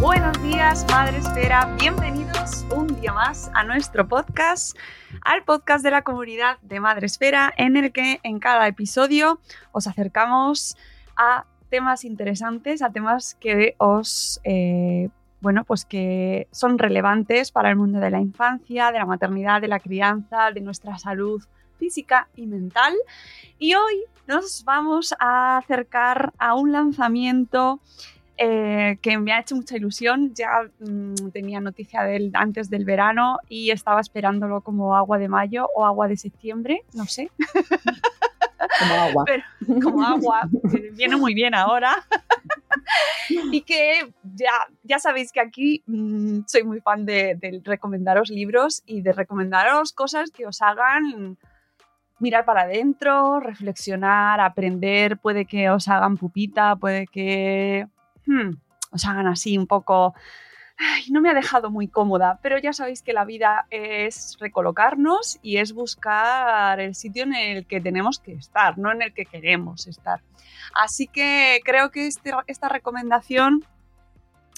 Buenos días, Madre Esfera. Bienvenidos un día más a nuestro podcast, al podcast de la comunidad de Madre Esfera, en el que en cada episodio os acercamos a temas interesantes, a temas que os, eh, bueno, pues que son relevantes para el mundo de la infancia, de la maternidad, de la crianza, de nuestra salud física y mental. Y hoy nos vamos a acercar a un lanzamiento eh, que me ha hecho mucha ilusión. Ya mm, tenía noticia de él antes del verano y estaba esperándolo como agua de mayo o agua de septiembre, no sé. Como agua. Pero, como agua, que viene muy bien ahora. y que ya, ya sabéis que aquí mm, soy muy fan de, de recomendaros libros y de recomendaros cosas que os hagan mirar para adentro, reflexionar, aprender, puede que os hagan pupita, puede que hmm, os hagan así un poco... No me ha dejado muy cómoda, pero ya sabéis que la vida es recolocarnos y es buscar el sitio en el que tenemos que estar, no en el que queremos estar. Así que creo que este, esta recomendación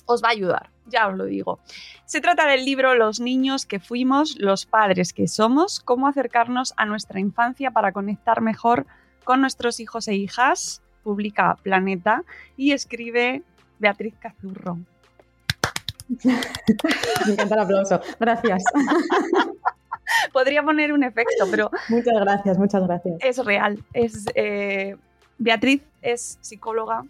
os va a ayudar, ya os lo digo. Se trata del libro Los niños que fuimos, los padres que somos, cómo acercarnos a nuestra infancia para conectar mejor con nuestros hijos e hijas. Publica Planeta y escribe Beatriz Cazurro. Me encanta el aplauso. Gracias. Podría poner un efecto, pero Muchas gracias, muchas gracias. es real. Es, eh, Beatriz es psicóloga,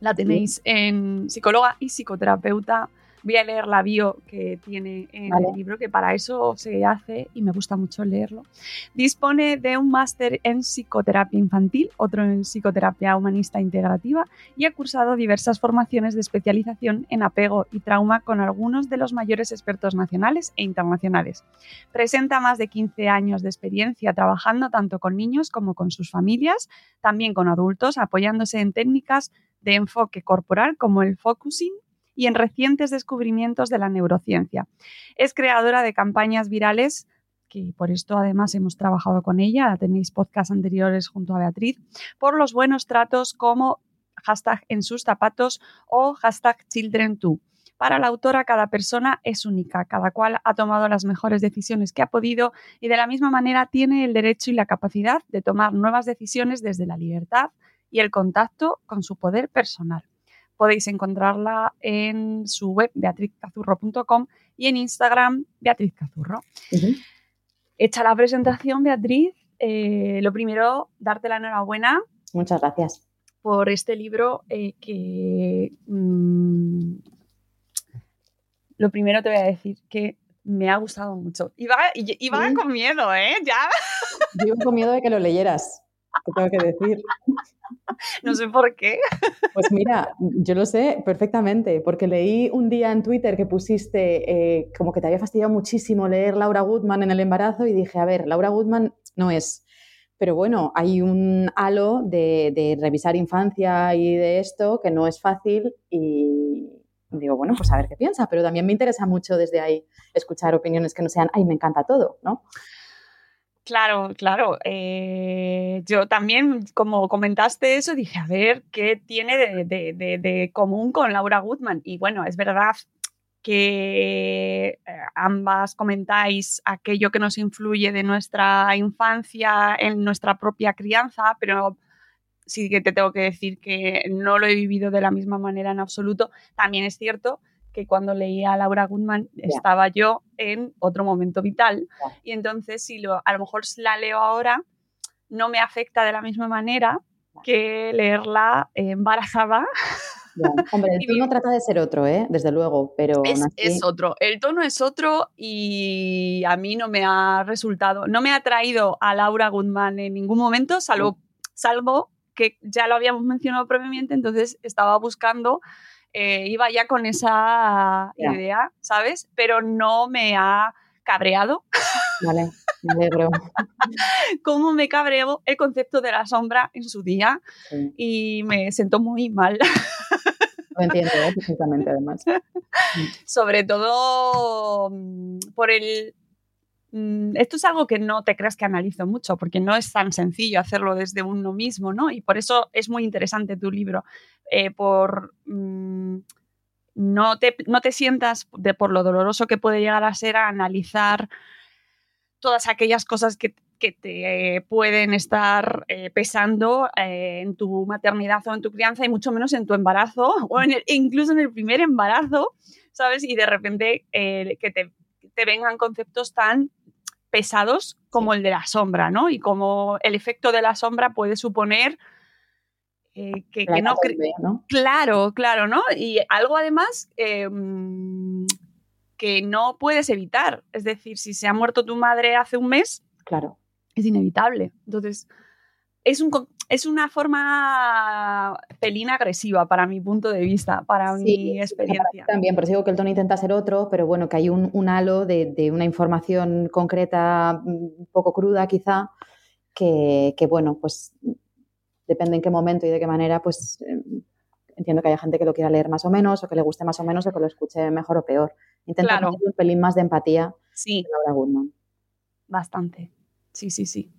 la tenéis en psicóloga y psicoterapeuta. Voy a leer la bio que tiene en Vale. el libro, que para eso se hace y me gusta mucho leerlo. Dispone de un máster en psicoterapia infantil, otro en psicoterapia humanista integrativa y ha cursado diversas formaciones de especialización en apego y trauma con algunos de los mayores expertos nacionales e internacionales. Presenta más de 15 años de experiencia trabajando tanto con niños como con sus familias, también con adultos, apoyándose en técnicas de enfoque corporal como el focusing y en recientes descubrimientos de la neurociencia. Es creadora de campañas virales que por esto además hemos trabajado con ella, tenéis podcasts anteriores junto a Beatriz, por los buenos tratos como hashtag en sus zapatos o hashtag children2. Para la autora, cada persona es única, cada cual ha tomado las mejores decisiones que ha podido y de la misma manera tiene el derecho y la capacidad de tomar nuevas decisiones desde la libertad y el contacto con su poder personal. Podéis encontrarla en su web beatrizcazurro.com y en Instagram beatrizcazurro. Hecha la presentación, Beatriz, eh, lo primero, darte la enhorabuena Muchas gracias. por este libro eh, que... mm, lo primero te voy a decir que me ha gustado mucho. Iba, y- iba Sí. con miedo, ¿eh? Ya, Yo iba con miedo de que lo leyeras. Te tengo que decir. no sé por qué. Pues mira, yo lo sé perfectamente, porque leí un día en Twitter que pusiste eh, como que te había fastidiado muchísimo leer Laura Goodman en el embarazo y dije, a ver, Laura Goodman no es. Pero bueno, hay un halo de, de revisar infancia y de esto que no es fácil y digo, bueno, pues a ver qué piensa, pero también me interesa mucho desde ahí escuchar opiniones que no sean, ay, me encanta todo, ¿no? Claro, claro. Eh, yo también, como comentaste eso, dije, a ver, ¿qué tiene de, de- común con Laura Goodman? Y bueno, es verdad que eh, ambas comentáis aquello que nos influye de nuestra infancia en nuestra propia crianza, pero sí que te tengo que decir que no lo he vivido de la misma manera en absoluto. También es cierto que cuando leía a Laura Goodman estaba yo en otro momento vital Ya. y entonces si lo, a lo mejor la leo ahora no me afecta de la misma manera que leerla embarazada. Ya. Hombre, el tono trata de ser otro, ¿eh? Desde luego, pero Es, así- es otro, el tono es otro y a mí no me ha resultado, no me ha traído a Laura Goodman en ningún momento, salvo, salvo que ya lo habíamos mencionado previamente, entonces estaba buscando, eh, iba ya con esa idea, ¿sabes? Pero no me ha cabreado Vale, me alegro. como me cabreó el concepto de la sombra en su día Sí, y me sentó muy mal. lo entiendo, ¿eh? perfectamente, además. sobre todo mm, por el... mm, Esto es algo que no te creas que analizo mucho, porque no es tan sencillo hacerlo desde uno mismo, ¿no? Y por eso es muy interesante tu libro, eh, por... mm, no te, no te sientas de por lo doloroso que puede llegar a ser a analizar todas aquellas cosas que, que te pueden estar eh, pesando eh, en tu maternidad o en tu crianza y mucho menos en tu embarazo o incluso en el primer embarazo, ¿sabes? Y de repente que te, te vengan conceptos tan pesados como el de la sombra, ¿no? Y como el efecto de la sombra puede suponer eh, que, no... Claro, claro, ¿no? Y algo además eh, mm, que no puedes evitar. Es decir, si se ha muerto tu madre hace un mes, Claro. es inevitable. Entonces, es, un, es una forma pelín agresiva para mi punto de vista, para Sí, mi experiencia. También, por eso digo que el tono intenta ser otro, pero bueno, que hay un, un halo de, de una información concreta, mm, un poco cruda quizá, que, que, bueno, pues depende en qué momento y de qué manera, pues eh, entiendo que haya gente que lo quiera leer más o menos, o que le guste más o menos, o que lo escuche mejor o peor. Intenta Claro. un pelín más de empatía Sí, de Laura Goodman. bastante. Sí, sí, sí.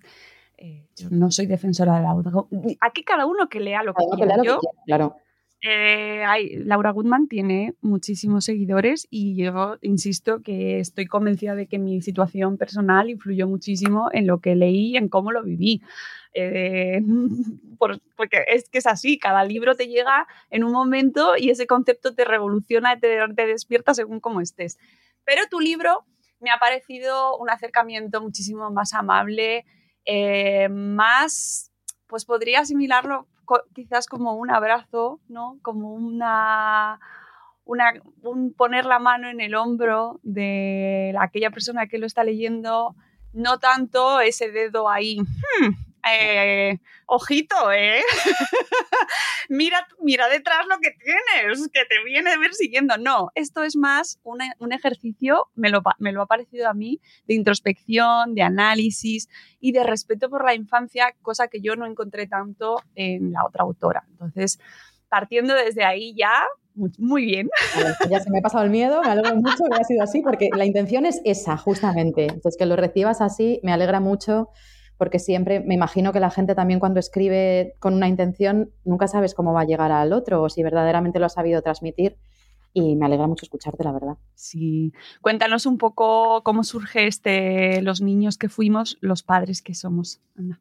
Eh, yo no soy defensora de la. Aquí cada uno que lea lo que quiera. lea lo que Yo, quiera, claro. Eh, hay- Laura Goodman tiene muchísimos seguidores y yo insisto que estoy convencida de que mi situación personal influyó muchísimo en lo que leí y en cómo lo viví. Eh, por- porque es que es así, cada libro te llega en un momento y ese concepto te revoluciona, te, te despierta según cómo estés. Pero tu libro me ha parecido un acercamiento muchísimo más amable, eh, más, pues podría asimilarlo quizás como un abrazo, ¿no? Como una, una un poner la mano en el hombro de la- aquella persona que lo está leyendo, no tanto ese dedo ahí. "Hmm, eh, ojito, ¿eh? mira, mira detrás lo que tienes, que te viene persiguiendo. No, esto es más una- un ejercicio, me lo, me lo ha parecido a mí, de introspección, de análisis y de respeto por la infancia, cosa que yo no encontré tanto en la otra autora. Entonces, partiendo desde ahí ya, muy, bien. Pues ya se me ha pasado el miedo, me alegro mucho que haya sido así, porque la intención es esa, justamente. Entonces, que lo recibas así me alegra mucho, porque siempre me imagino que la gente también cuando escribe con una intención, nunca sabes cómo va a llegar al otro o si verdaderamente lo ha sabido transmitir. Y me alegra mucho escucharte, la verdad. Sí, cuéntanos un poco cómo surge este los niños que fuimos, los padres que somos. Anda.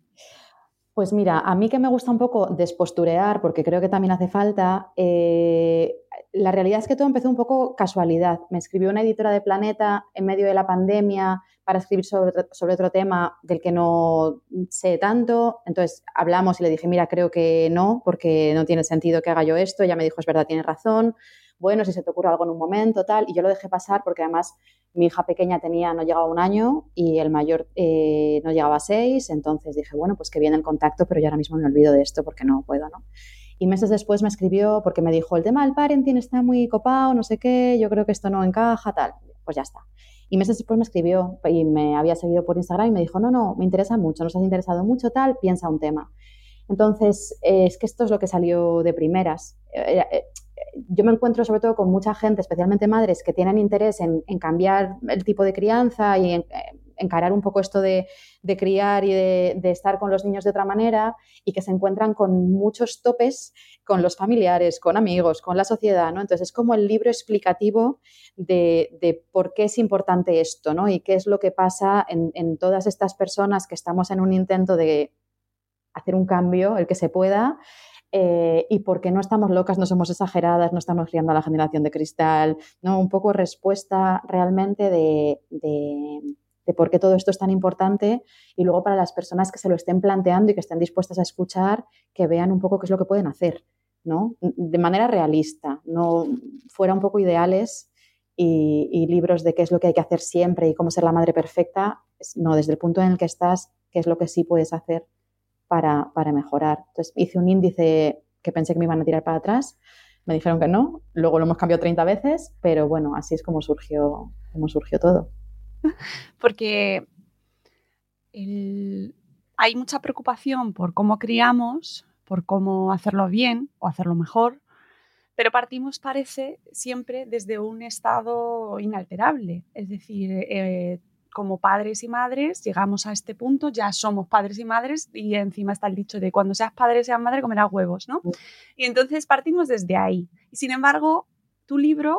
Pues mira, a mí que me gusta un poco desposturear, porque creo que también hace falta, eh, la realidad es que todo empezó un poco casualidad. Me escribió una editora de Planeta en medio de la pandemia para escribir sobre, sobre otro tema del que no sé tanto. Entonces hablamos y le dije, mira, creo que no, porque no tiene sentido que haga yo esto. Ella me dijo, es verdad, tienes razón. Bueno, si se te ocurre algo en un momento, tal. Y yo lo dejé pasar porque además mi hija pequeña tenía, no llegaba a un año y el mayor eh, no llegaba a seis. Entonces dije, bueno, pues que viene el contacto, pero yo ahora mismo me olvido de esto porque no puedo, ¿no? Y meses después me escribió porque me dijo, el tema del parenting está muy copado, no sé qué, yo creo que esto no encaja, tal. Pues ya está. Y meses después me escribió y me había seguido por Instagram y me dijo, no, no, me interesa mucho, nos has interesado mucho, tal, piensa un tema. Entonces, eh, es que esto es lo que salió de primeras. Eh, eh, yo me encuentro sobre todo con mucha gente, especialmente madres, que tienen interés en, en cambiar el tipo de crianza y en, encarar un poco esto de, criar y de, estar con los niños de otra manera y que se encuentran con muchos topes con los familiares, con amigos, con la sociedad, ¿no? Entonces es como el libro explicativo de, por qué es importante esto, ¿no? Y qué es lo que pasa en, en todas estas personas que estamos en un intento de hacer un cambio, el que se pueda, eh, y porque no estamos locas, no somos exageradas, no estamos criando a la generación de cristal, ¿no? Un poco respuesta realmente de, por qué todo esto es tan importante y luego para las personas que se lo estén planteando y que estén dispuestas a escuchar, que vean un poco qué es lo que pueden hacer, ¿no? De manera realista, no fuera un poco ideales y, y libros de qué es lo que hay que hacer siempre y cómo ser la madre perfecta, no, desde el punto en el que estás, qué es lo que sí puedes hacer para, para mejorar. Entonces hice un índice que pensé que me iban a tirar para atrás, me dijeron que no, luego lo hemos cambiado 30 veces, pero bueno, así es como surgió, como surgió todo. Porque hay mucha preocupación por cómo criamos, por cómo hacerlo bien o hacerlo mejor, pero partimos, parece, siempre desde un estado inalterable. Es decir, eh, como padres y madres llegamos a este punto, ya somos padres y madres y encima está el dicho de cuando seas padre, seas madre, comerás huevos, ¿no? Y entonces partimos desde ahí. Y sin embargo, tu libro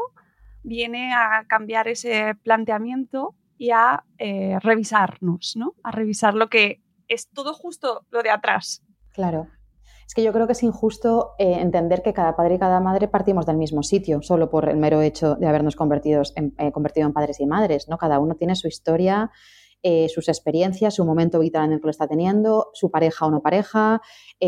viene a cambiar ese planteamiento y a eh, revisarnos, ¿no? A revisar lo que es todo justo lo de atrás. Claro. Es que yo creo que es injusto eh, entender que cada padre y cada madre partimos del mismo sitio, solo por el mero hecho de habernos convertido en, eh, convertido en padres y madres. ¿no? Cada uno tiene su historia, sus experiencias, su momento vital en el que lo está teniendo, su pareja o no pareja,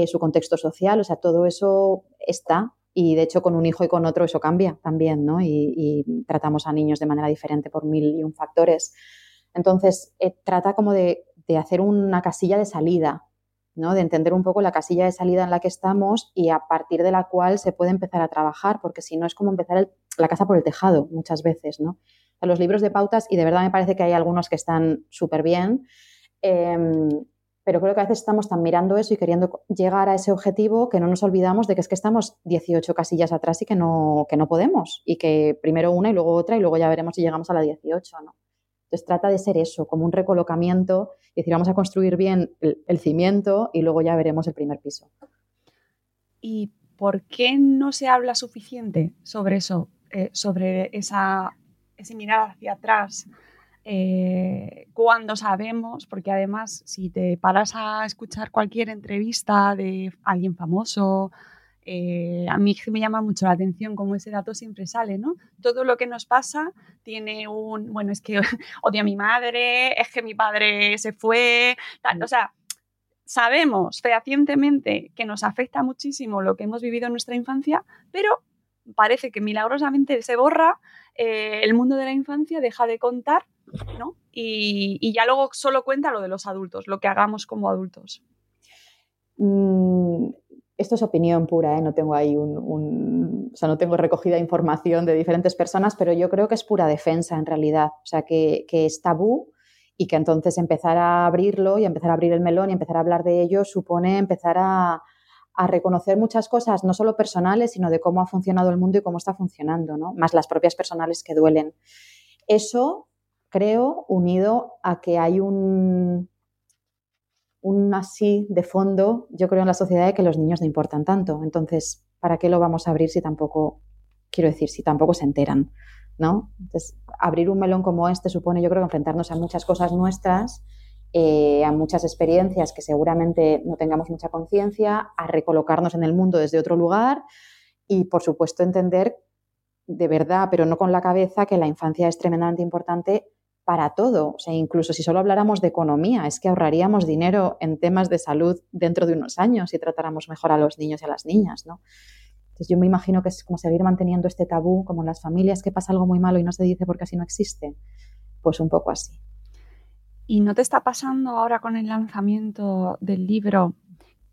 su contexto social, o sea, todo eso está. Y de hecho, con un hijo y con otro eso cambia también, ¿no? Y, tratamos a niños de manera diferente por mil y un factores. Entonces, trata como de, de hacer una casilla de salida de entender un poco la casilla de salida en la que estamos y a partir de la cual se puede empezar a trabajar, porque si no es como empezar la casa por el tejado muchas veces. ¿no? los libros de pautas, y de verdad me parece que hay algunos que están súper bien, em, pero creo que a veces estamos tan mirando eso y queriendo llegar a ese objetivo que no nos olvidamos de que es que estamos 18 casillas atrás y que no, que no podemos, y que primero una y luego otra y luego ya veremos si llegamos a la 18. ¿no? Entonces trata de ser eso, como un recolocamiento, y decir, vamos a construir bien el, cimiento y luego ya veremos el primer piso. ¿Y por qué no se habla suficiente sobre eso, eh, sobre esa, ese mirar hacia atrás? Eh, cuando sabemos, porque además si te paras a escuchar cualquier entrevista de alguien famoso, eh, a mí me llama mucho la atención cómo ese dato siempre sale, ¿no? Todo lo que nos pasa tiene un, bueno, es que odio a mi madre, es que mi padre se fue, tal, o sea, sabemos fehacientemente que nos afecta muchísimo lo que hemos vivido en nuestra infancia, pero parece que milagrosamente se borra, eh, el mundo de la infancia deja de contar, ¿no? Y, y, ya luego solo cuenta lo de los adultos, lo que hagamos como adultos. Mm, esto es opinión pura, ¿eh? no tengo ahí un, o sea, no tengo recogida información de diferentes personas, pero yo creo que es pura defensa en realidad, o sea, que, es tabú y que entonces empezar a abrirlo y empezar a abrir el melón y empezar a hablar de ello supone empezar a, reconocer muchas cosas, no solo personales, sino de cómo ha funcionado el mundo y cómo está funcionando, ¿no? más las propias personales que duelen. Eso, creo, unido a que hay un, un así de fondo, yo creo en la sociedad de que los niños no importan tanto. Entonces, ¿para qué lo vamos a abrir si tampoco, quiero decir, si tampoco se enteran? ¿no? Entonces, abrir un melón como este supone, yo creo, enfrentarnos a muchas cosas nuestras, eh, a muchas experiencias que seguramente no tengamos mucha conciencia, a recolocarnos en el mundo desde otro lugar y, por supuesto, entender de verdad, pero no con la cabeza, que la infancia es tremendamente importante para todo. O sea, incluso si solo habláramos de economía, es que ahorraríamos dinero en temas de salud dentro de unos años si tratáramos mejor a los niños y a las niñas, ¿no? Entonces yo me imagino que es como seguir manteniendo este tabú, como en las familias que pasa algo muy malo y no se dice porque así no existe. Pues un poco así. ¿Y no te está pasando ahora con el lanzamiento del libro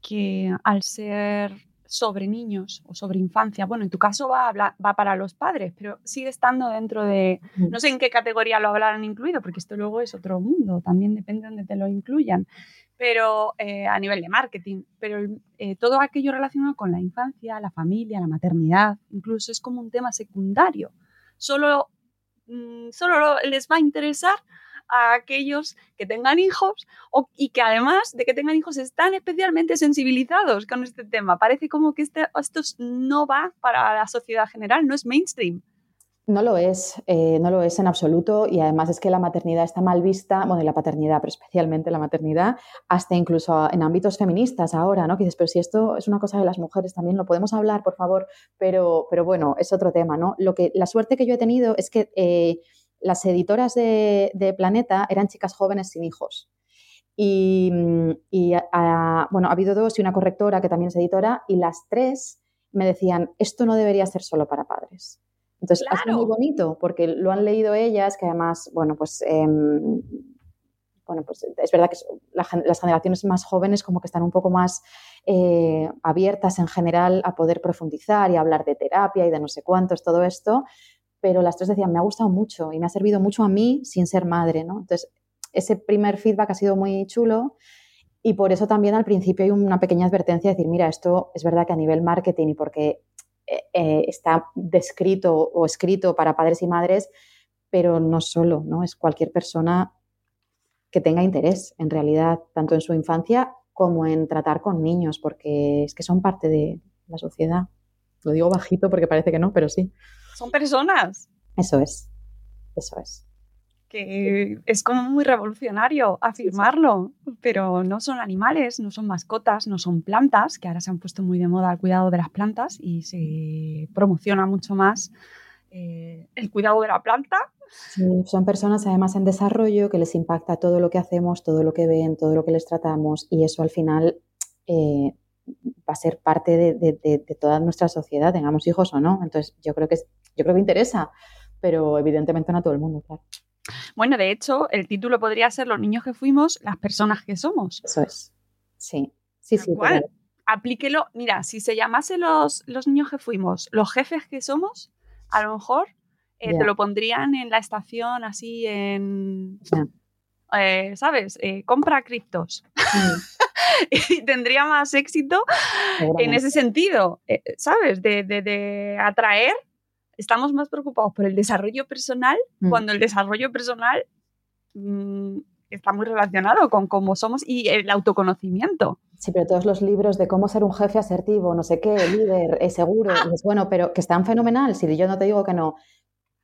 que al ser sobre niños o sobre infancia. Bueno, en tu caso va, va para los padres, pero sigue estando dentro de, no sé en qué categoría lo habrán incluido, porque esto luego es otro mundo, también depende de dónde te lo incluyan, pero eh, a nivel de marketing, pero eh, todo aquello relacionado con la infancia, la familia, la maternidad, incluso es como un tema secundario. Solo, mm, solo les va a interesar a aquellos que tengan hijos o, y que además de que tengan hijos están especialmente sensibilizados con este tema. Parece como que este, esto no va para la sociedad general, no es mainstream. No lo es, eh, no lo es en absoluto y además es que la maternidad está mal vista, bueno, y la paternidad, pero especialmente la maternidad, hasta incluso en ámbitos feministas ahora, ¿no? Que dices, pero si esto es una cosa de las mujeres también, lo podemos hablar, por favor, pero, pero bueno, es otro tema, ¿no? Lo que, la suerte que yo he tenido es que eh, las editoras de, Planeta eran chicas jóvenes sin hijos. Y, bueno, ha habido dos y una correctora que también es editora y las tres me decían, esto no debería ser solo para padres entonces, ha sido muy bonito porque lo han leído ellas, que además, bueno, pues, em, bueno, pues es verdad que las generaciones más jóvenes como que están un poco más eh, abiertas en general a poder profundizar y hablar de terapia y de no sé cuántos, todo esto, pero las tres decían, me ha gustado mucho y me ha servido mucho a mí sin ser madre, ¿no? Entonces, ese primer feedback ha sido muy chulo y por eso también al principio hay una pequeña advertencia de decir, mira, esto es verdad que a nivel marketing y porque eh, eh, está descrito o escrito para padres y madres, pero no solo, ¿no? Es cualquier persona que tenga interés, en realidad, tanto en su infancia como en tratar con niños, porque es que son parte de la sociedad. Lo digo bajito porque parece que no, pero sí. Son personas. Eso es, eso es que es como muy revolucionario afirmarlo, pero no son animales, no son mascotas, no son plantas, que ahora se han puesto muy de moda el cuidado de las plantas y se promociona mucho más eh, el cuidado de la planta. son personas además en desarrollo que les impacta todo lo que hacemos, todo lo que ven, todo lo que les tratamos y eso al final eh, va a ser parte de, toda nuestra sociedad, tengamos hijos o no. Entonces yo creo que yo creo que interesa, pero evidentemente no a todo el mundo, claro. Bueno, de hecho, el título podría ser Los niños que fuimos, las personas que somos. Eso es. Sí, sí, sí. Igual, aplíquelo. Mira, si se llamase los, los niños que fuimos, los jefes que somos, a lo mejor eh, te lo pondrían en la estación así en... Eh, ¿Sabes? Eh, compra criptos. y tendría más éxito en ese sentido, ¿sabes? De, de, de atraer estamos más preocupados por el desarrollo personal mm. cuando el desarrollo personal mm, está muy relacionado con cómo somos y el autoconocimiento. Sí, pero todos los libros de cómo ser un jefe asertivo, no sé qué, líder, es seguro, ah. es bueno, pero que están fenomenal, si yo no te digo que no.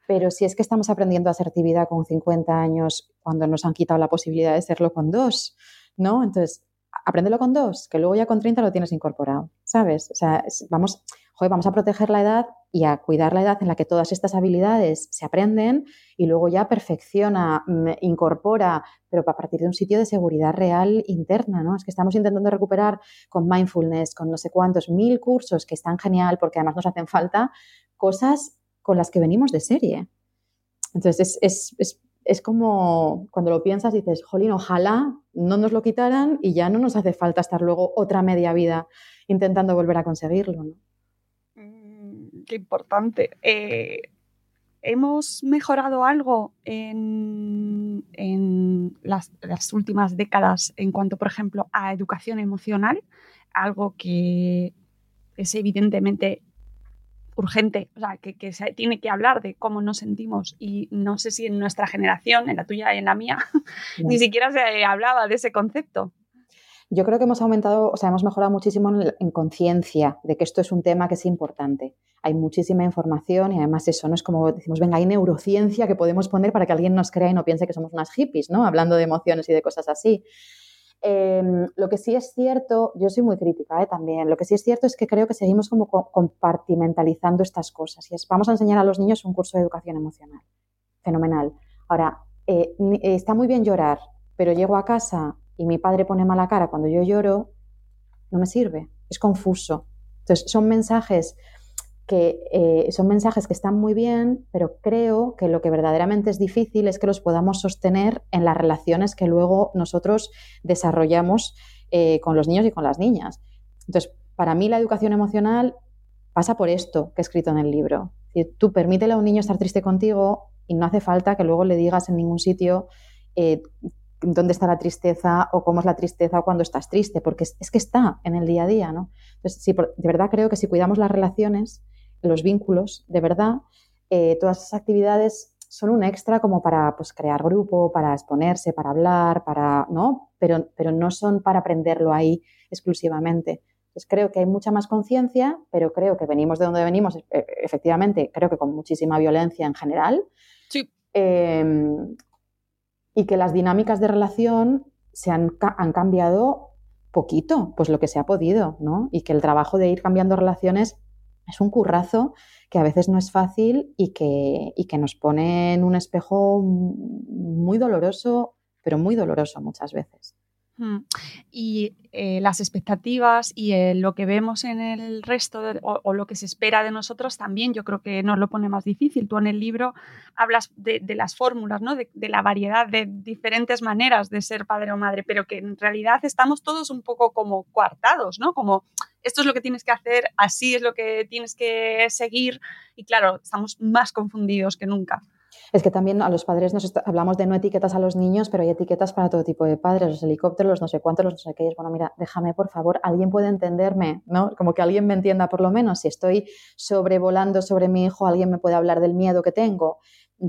Pero si es que estamos aprendiendo asertividad con 50 años cuando nos han quitado la posibilidad de serlo con dos, ¿no? Entonces, apréndelo con dos, que luego ya con 30 lo tienes incorporado, ¿sabes? O sea, vamos, vamos a proteger la edad y a cuidar la edad en la que todas estas habilidades se aprenden y luego ya perfecciona, mm, incorpora, pero a partir de un sitio de seguridad real interna, ¿no? Es que estamos intentando recuperar con mindfulness, con no sé cuántos mil cursos que están genial porque además nos hacen falta cosas con las que venimos de serie. Entonces, es, es como cuando lo piensas dices, jolín, ojalá no nos lo quitaran y ya no nos hace falta estar luego otra media vida intentando volver a conseguirlo. ¿no? Qué importante. Eh, ¿Hemos mejorado algo en, las, últimas décadas en cuanto, por ejemplo, a educación emocional? Algo que es evidentemente urgente, o sea, que, se tiene que hablar de cómo nos sentimos y no sé si en nuestra generación, en la tuya y en la mía, ni siquiera se hablaba de ese concepto. Yo creo que hemos aumentado, o sea, hemos mejorado muchísimo en, conciencia de que esto es un tema que es importante. Hay muchísima información y además eso no es como decimos, venga, hay neurociencia que podemos poner para que alguien nos crea y no piense que somos unas hippies, ¿no? Hablando de emociones y de cosas así. Em, lo que sí es cierto, yo soy muy crítica ¿eh? también, lo que sí es cierto es que creo que seguimos como compartimentalizando estas cosas. Y vamos a enseñar a los niños un curso de educación emocional. Fenomenal. Ahora, eh, está muy bien llorar, pero llego a casa y mi padre pone mala cara cuando yo lloro, no me sirve, es confuso. Entonces, son mensajes que eh, son mensajes que están muy bien, pero creo que lo que verdaderamente es difícil es que los podamos sostener en las relaciones que luego nosotros desarrollamos eh, con los niños y con las niñas. Entonces, para mí la educación emocional pasa por esto que he escrito en el libro. Tú permítele a un niño estar triste contigo y no hace falta que luego le digas en ningún sitio eh, dónde está la tristeza o cómo es la tristeza o cuando estás triste, porque es, que está en el día a día, ¿no? Entonces, sí, de verdad creo que si cuidamos las relaciones, los vínculos, de verdad, eh, todas esas actividades son un extra como para pues, crear grupo, para exponerse, para hablar, para, ¿no? Pero, pero no son para aprenderlo ahí exclusivamente. Entonces creo que hay mucha más conciencia, pero creo que venimos de donde venimos, e, efectivamente, creo que con muchísima violencia en general. Sí. Em, y que las dinámicas de relación se han, han, cambiado poquito, pues lo que se ha podido, ¿no? Y que el trabajo de ir cambiando relaciones es un currazo que a veces no es fácil y que, y que nos pone en un espejo muy doloroso, pero muy doloroso muchas veces. Y eh, las expectativas y eh, lo que vemos en el resto o, lo que se espera de nosotros también yo creo que nos lo pone más difícil. Tú en el libro hablas de, las fórmulas, ¿no? de, la variedad de diferentes maneras de ser padre o madre, pero que en realidad estamos todos un poco como coartados, ¿no? Como esto es lo que tienes que hacer, así es lo que tienes que seguir y claro, estamos más confundidos que nunca. Es que también a los padres nos hablamos de no etiquetas a los niños, pero hay etiquetas para todo tipo de padres, los helicópteros, los no sé cuántos, los no sé qué. bueno, mira, déjame por favor, alguien puede entenderme, ¿no? Como que alguien me entienda por lo menos. Si estoy sobrevolando sobre mi hijo, alguien me puede hablar del miedo que tengo.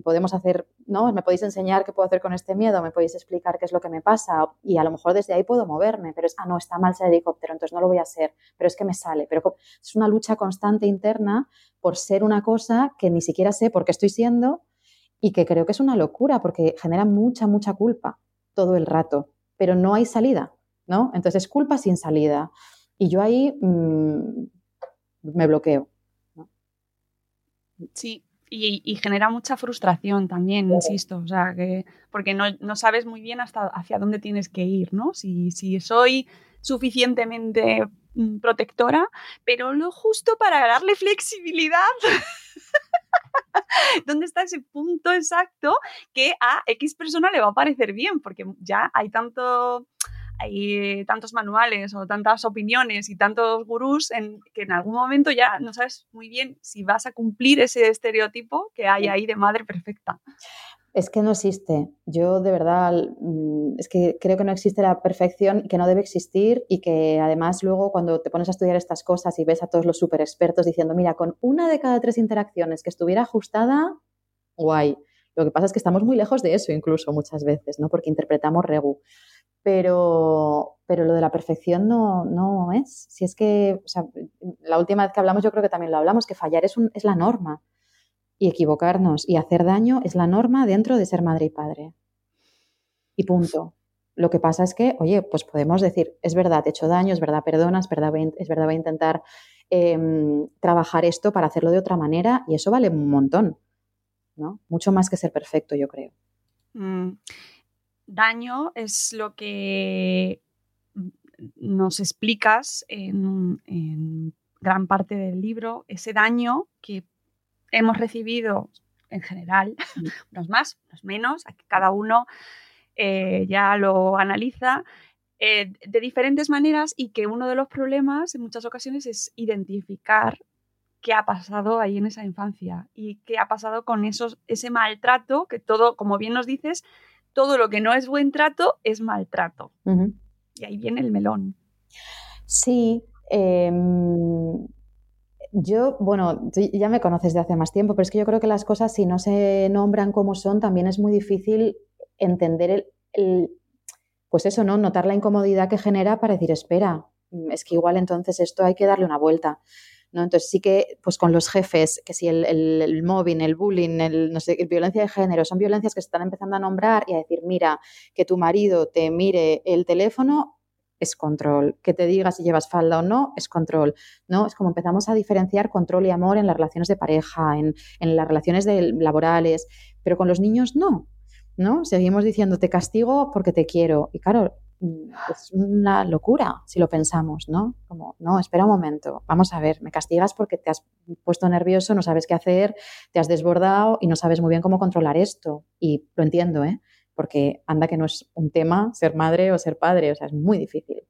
Podemos hacer, ¿no? Me podéis enseñar qué puedo hacer con este miedo, me podéis explicar qué es lo que me pasa y a lo mejor desde ahí puedo moverme, pero es, ah, no, está mal ser helicóptero, entonces no lo voy a hacer, pero es que me sale. Pero es una lucha constante interna por ser una cosa que ni siquiera sé por qué estoy siendo y que creo que es una locura porque genera mucha, mucha culpa todo el rato, pero no hay salida, ¿no? Entonces es culpa sin salida. Y yo ahí mm, me bloqueo. Sí, y, genera mucha frustración también, insisto, o sea, que, porque no, sabes muy bien hasta hacia dónde tienes que ir, ¿no? Si, si soy suficientemente mm, protectora, pero lo justo para darle flexibilidad. ¿Dónde está ese punto exacto que a X persona le va a parecer bien? Porque ya hay tanto hay tantos manuales o tantas opiniones y tantos gurús en que en algún momento ya no sabes muy bien si vas a cumplir ese estereotipo que hay ahí de madre perfecta. Es que no existe. Yo de verdad, mm, es que creo que no existe la perfección, que no debe existir y que además luego cuando te pones a estudiar estas cosas y ves a todos los super expertos diciendo, mira, con una de cada tres interacciones que estuviera ajustada, guay. Lo que pasa es que estamos muy lejos de eso incluso muchas veces, ¿no? Porque interpretamos regu. Pero, pero lo de la perfección no, no es. Si es que, la última vez que hablamos yo creo que también lo hablamos, que fallar es, un, es la norma y equivocarnos y hacer daño es la norma dentro de ser madre y padre. Y punto. Lo que pasa es que, oye, pues podemos decir, es verdad, he hecho daño, es verdad, perdonas, es verdad, voy a intentar em, trabajar esto para hacerlo de otra manera y eso vale un montón, ¿no? Mucho más que ser perfecto, yo creo. Mm. Daño es lo que nos explicas en gran parte del libro, ese daño que hemos recibido en general, unos más, unos menos, aquí cada uno eh, ya lo analiza eh, de diferentes maneras y que uno de los problemas en muchas ocasiones es identificar qué ha pasado ahí en esa infancia y qué ha pasado con esos, ese maltrato, que todo, como bien nos dices, todo lo que no es buen trato es maltrato. Y ahí viene el melón. Sí, em, yo, bueno, ya me conoces de hace más tiempo, pero es que yo creo que las cosas, si no se nombran como son, también es muy difícil entender el, pues eso, ¿no? Notar la incomodidad que genera para decir, espera, es que igual entonces esto hay que darle una vuelta. ¿no? Entonces sí que, pues con los jefes, que si el, el, el mobbing, el bullying, el, no sé, violencia de género, son violencias que se están empezando a nombrar y a decir, mira, que tu marido te mire el teléfono es control. Que te diga si llevas falda o no es control. ¿no? Es como empezamos a diferenciar control y amor en las relaciones de pareja, en, las relaciones laborales, pero con los niños no. ¿no? Seguimos diciendo te castigo porque te quiero. Y claro, mm, es una locura si lo pensamos, ¿no? Como, no, espera un momento, vamos a ver, me castigas porque te has puesto nervioso, no sabes qué hacer, te has desbordado y no sabes muy bien cómo controlar esto. Y lo entiendo, ¿eh? Porque anda que no es un tema ser madre o ser padre, o sea, es muy difícil.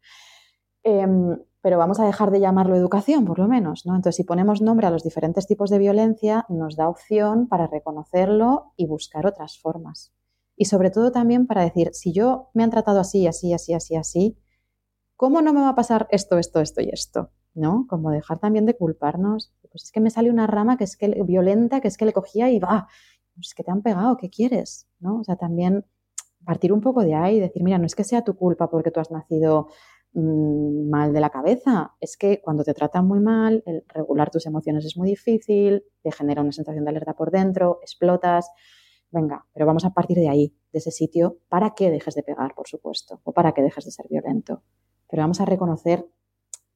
Em, pero vamos a dejar de llamarlo educación, por lo menos, ¿no? Entonces, si ponemos nombre a los diferentes tipos de violencia, nos da opción para reconocerlo y buscar otras formas. Y sobre todo también para decir, si yo me han tratado así, así, así, así, así, ¿cómo no me va a pasar esto, esto, esto y esto? ¿No? Como dejar también de culparnos. Pues es que me sale una rama que es que violenta, que es que le cogía y va, es que te han pegado, ¿qué quieres? ¿No? O sea, también partir un poco de ahí y decir, mira, no es que sea tu culpa porque tú has nacido mm, mal de la cabeza, es que cuando te tratan muy mal, el regular tus emociones es muy difícil, te genera una sensación de alerta por dentro, explotas. Venga, pero vamos a partir de ahí, de ese sitio, para que dejes de pegar, por supuesto, o para que dejes de ser violento. Pero vamos a reconocer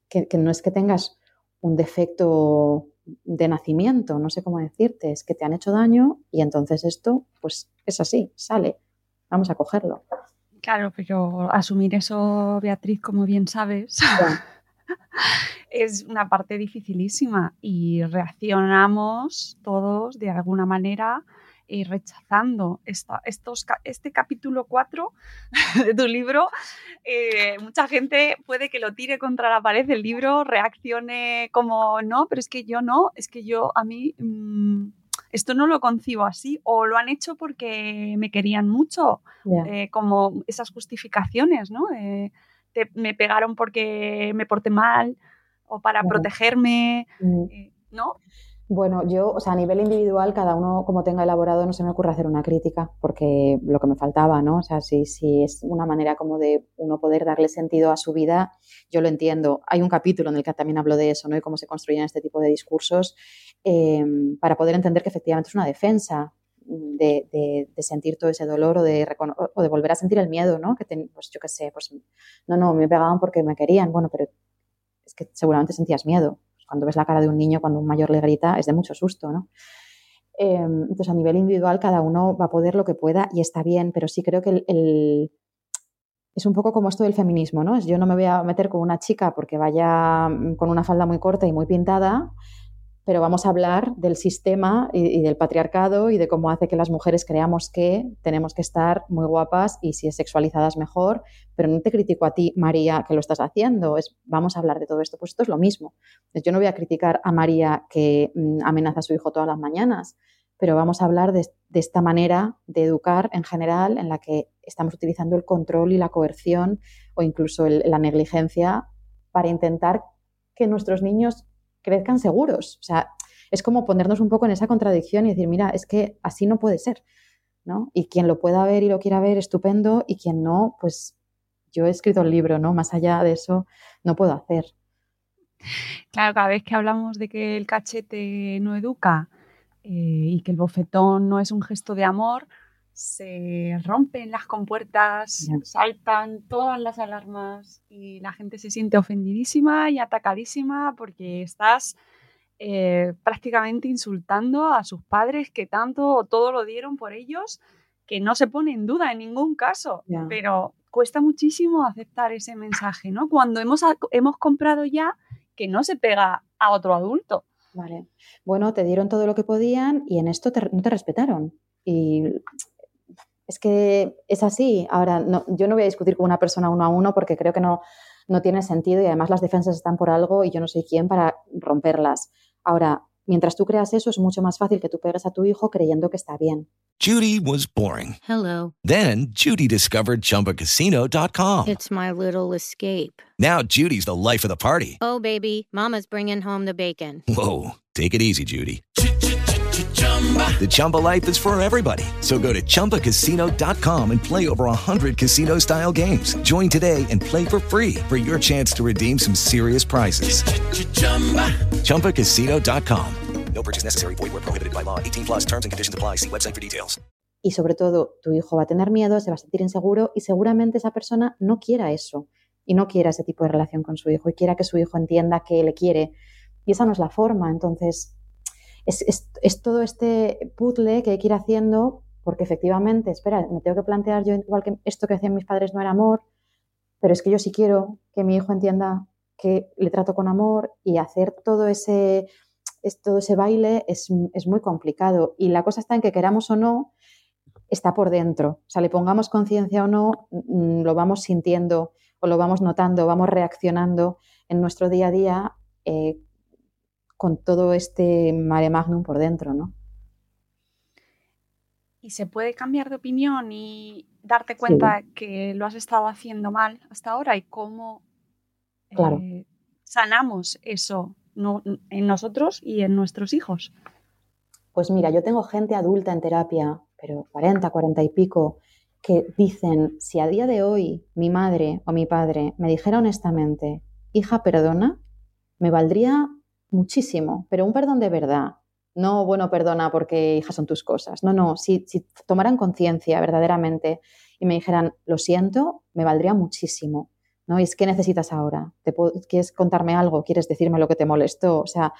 que, que no es que tengas un defecto de nacimiento, no sé cómo decirte, es que te han hecho daño y entonces esto, pues es así, sale vamos a cogerlo. Claro, pero asumir eso, Beatriz, como bien sabes, es una parte dificilísima y reaccionamos todos de alguna manera eh, rechazando esta, estos, este capítulo 4 de tu libro. Eh, mucha gente puede que lo tire contra la pared del libro, reaccione como no, pero es que yo no, es que yo a mí... Mm, esto no lo concibo así, o lo han hecho porque me querían mucho, eh, como esas justificaciones, ¿no? me pegaron porque me porté mal o para protegerme, mm. eh, ¿no? Bueno, yo, o sea, a nivel individual, cada uno como tenga elaborado, no se me ocurre hacer una crítica, porque lo que me faltaba, ¿no? O sea, si, si es una manera como de uno poder darle sentido a su vida, yo lo entiendo. Hay un capítulo en el que también hablo de eso, ¿no? Y cómo se construyen este tipo de discursos em, para poder entender que efectivamente es una defensa de, sentir todo ese dolor o de, o de volver a sentir el miedo, ¿no? Que pues yo qué sé, pues no, no, me pegaban porque me querían, bueno, pero es que seguramente sentías miedo cuando ves la cara de un niño cuando un mayor le grita, es de mucho susto, ¿no? Em, entonces, a nivel individual, cada uno va a poder lo que pueda y está bien, pero sí creo que el, es un poco como esto del feminismo, ¿no? Yo no me voy a meter con una chica porque vaya mm, con una falda muy corta y muy pintada pero vamos a hablar del sistema y, del patriarcado y de cómo hace que las mujeres creamos que tenemos que estar muy guapas y si es sexualizadas mejor, pero no te critico a ti, María, que lo estás haciendo, vamos a hablar de todo esto, pues esto es lo mismo. Yo no voy a criticar a María que mm, amenaza a su hijo todas las mañanas, pero vamos a hablar de, esta manera de educar en general en la que estamos utilizando el control y la coerción o incluso la negligencia para intentar que nuestros niños crezcan seguros. O sea, es como ponernos un poco en esa contradicción y decir, mira, es que así no puede ser. ¿no? Y quien lo pueda ver y lo quiera ver, estupendo, y quien no, pues yo he escrito el libro, ¿no? Más allá de eso, no puedo hacer. Claro, cada vez que hablamos de que el cachete no educa eh, y que el bofetón no es un gesto de amor, se rompen las compuertas, saltan todas las alarmas y la gente se siente ofendidísima y atacadísima porque estás eh, prácticamente insultando a sus padres que tanto o todo lo dieron por ellos, que no se pone en duda en ningún caso, pero cuesta muchísimo aceptar ese mensaje, ¿no? Cuando hemos, hemos comprado ya que no se pega a otro adulto. Vale. Bueno, te dieron todo lo que podían y en esto no te respetaron. Y es que es así. Ahora, yo no voy a discutir con una persona uno a uno porque creo que no, no tiene sentido y además las defensas están por algo y yo no soy quien para romperlas. Ahora, mientras tú creas eso, es mucho más fácil que tú pegues a tu hijo creyendo que está bien. Judy was boring. Hello. Then, Judy discovered chumbacasino.com. It's my little escape. Now, Judy's the life of the party. Oh, baby, Mama's bringing home the bacon. Whoa. Take it easy, Judy. The Chumba life is for everybody. So go to ChumbaCasino.com and play over 100 casino style games. Join today and play for free for your chance to redeem some serious prizes. Ch-ch-chumba. ChumbaCasino.com. No purchase necessary. Void where prohibited by law. 18 plus terms and conditions apply. See website for details. Y sobre todo, tu hijo va a tener miedo, se va a sentir inseguro y seguramente esa persona no quiera eso. Y no quiera ese tipo de relación con su hijo y quiera que su hijo entienda que le quiere. Y esa no es la forma. Entonces, es, todo este puzzle que hay que ir haciendo porque efectivamente, espera, me tengo que plantear yo igual que esto que hacían mis padres no era amor, pero es que yo sí quiero que mi hijo entienda que le trato con amor y hacer todo ese, todo ese baile es, es, muy complicado. Y la cosa está en que queramos o no, está por dentro. O sea, le pongamos conciencia o no, mm, lo vamos sintiendo o lo vamos notando, vamos reaccionando en nuestro día a día eh, con todo este mare magnum por dentro, ¿no? Y se puede cambiar de opinión y darte cuenta que lo has estado haciendo mal hasta ahora y cómo eh, sanamos eso en nosotros y en nuestros hijos. Pues mira, yo tengo gente adulta en terapia, pero 40, 40 y pico, que dicen, si a día de hoy mi madre o mi padre me dijera honestamente, hija, perdona, me valdría muchísimo, pero un perdón de verdad. No, bueno, perdona porque hija son tus cosas. No, no, si, si tomaran conciencia verdaderamente y me dijeran, lo siento, me valdría muchísimo. ¿no? Y es, ¿qué necesitas ahora? ¿Te ¿Quieres contarme algo? ¿Quieres decirme lo que te molestó? O sea,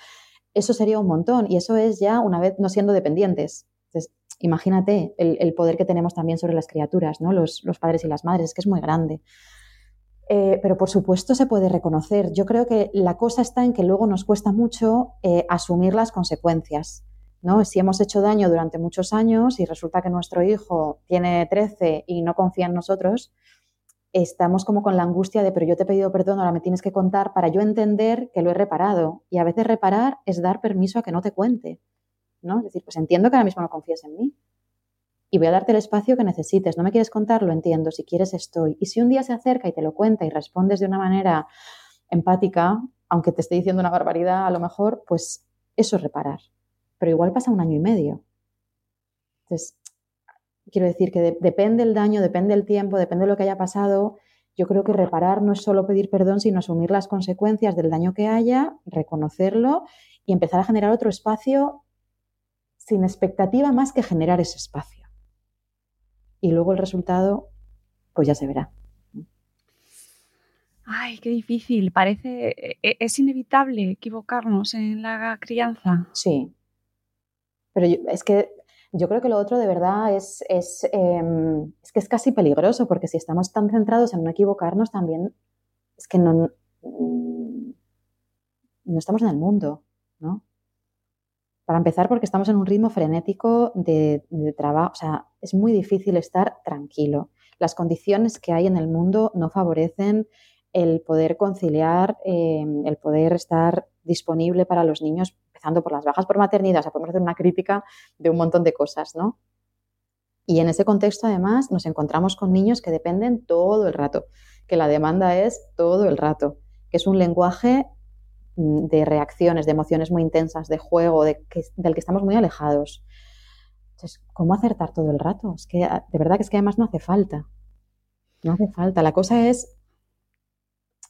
eso sería un montón. Y eso es ya una vez no siendo dependientes. Entonces, imagínate el, poder que tenemos también sobre las criaturas, ¿no? Los, padres y las madres, es que es muy grande. Eh, pero por supuesto se puede reconocer. Yo creo que la cosa está en que luego nos cuesta mucho eh, asumir las consecuencias. ¿no? Si hemos hecho daño durante muchos años y resulta que nuestro hijo tiene 13 y no confía en nosotros, estamos como con la angustia de, pero yo te he pedido perdón, ahora me tienes que contar para yo entender que lo he reparado. Y a veces reparar es dar permiso a que no te cuente. ¿no? Es decir, pues entiendo que ahora mismo no confías en mí. Y voy a darte el espacio que necesites. No me quieres contar, lo entiendo. Si quieres, estoy. Y si un día se acerca y te lo cuenta y respondes de una manera empática, aunque te esté diciendo una barbaridad, a lo mejor, pues eso es reparar. Pero igual pasa un año y medio. Entonces, quiero decir que depende el daño, depende el tiempo, depende de lo que haya pasado. Yo creo que reparar no es solo pedir perdón, sino asumir las consecuencias del daño que haya, reconocerlo y empezar a generar otro espacio sin expectativa más que generar ese espacio. Y luego el resultado, pues ya se verá. Ay, qué difícil. Parece, e, e, es inevitable equivocarnos en la crianza. Sí. Pero es que yo creo que lo otro de verdad es, em, es, que es casi peligroso, porque si estamos tan centrados en no equivocarnos, también es que no, mm, no estamos en el mundo. Para empezar, porque estamos en un ritmo frenético de, trabajo, o sea, es muy difícil estar tranquilo. Las condiciones que hay en el mundo no favorecen el poder conciliar, em, el poder estar disponible para los niños empezando por las bajas por maternidad, o sea, podemos hacer una crítica de un montón de cosas, ¿no? Y en ese contexto, además, nos encontramos con niños que dependen todo el rato, que la demanda es todo el rato, que es un lenguaje de reacciones, de emociones muy intensas, de juego, de del que estamos muy alejados. Entonces, ¿cómo acertar todo el rato? Es que de verdad que es que además no hace falta. No hace falta. La cosa es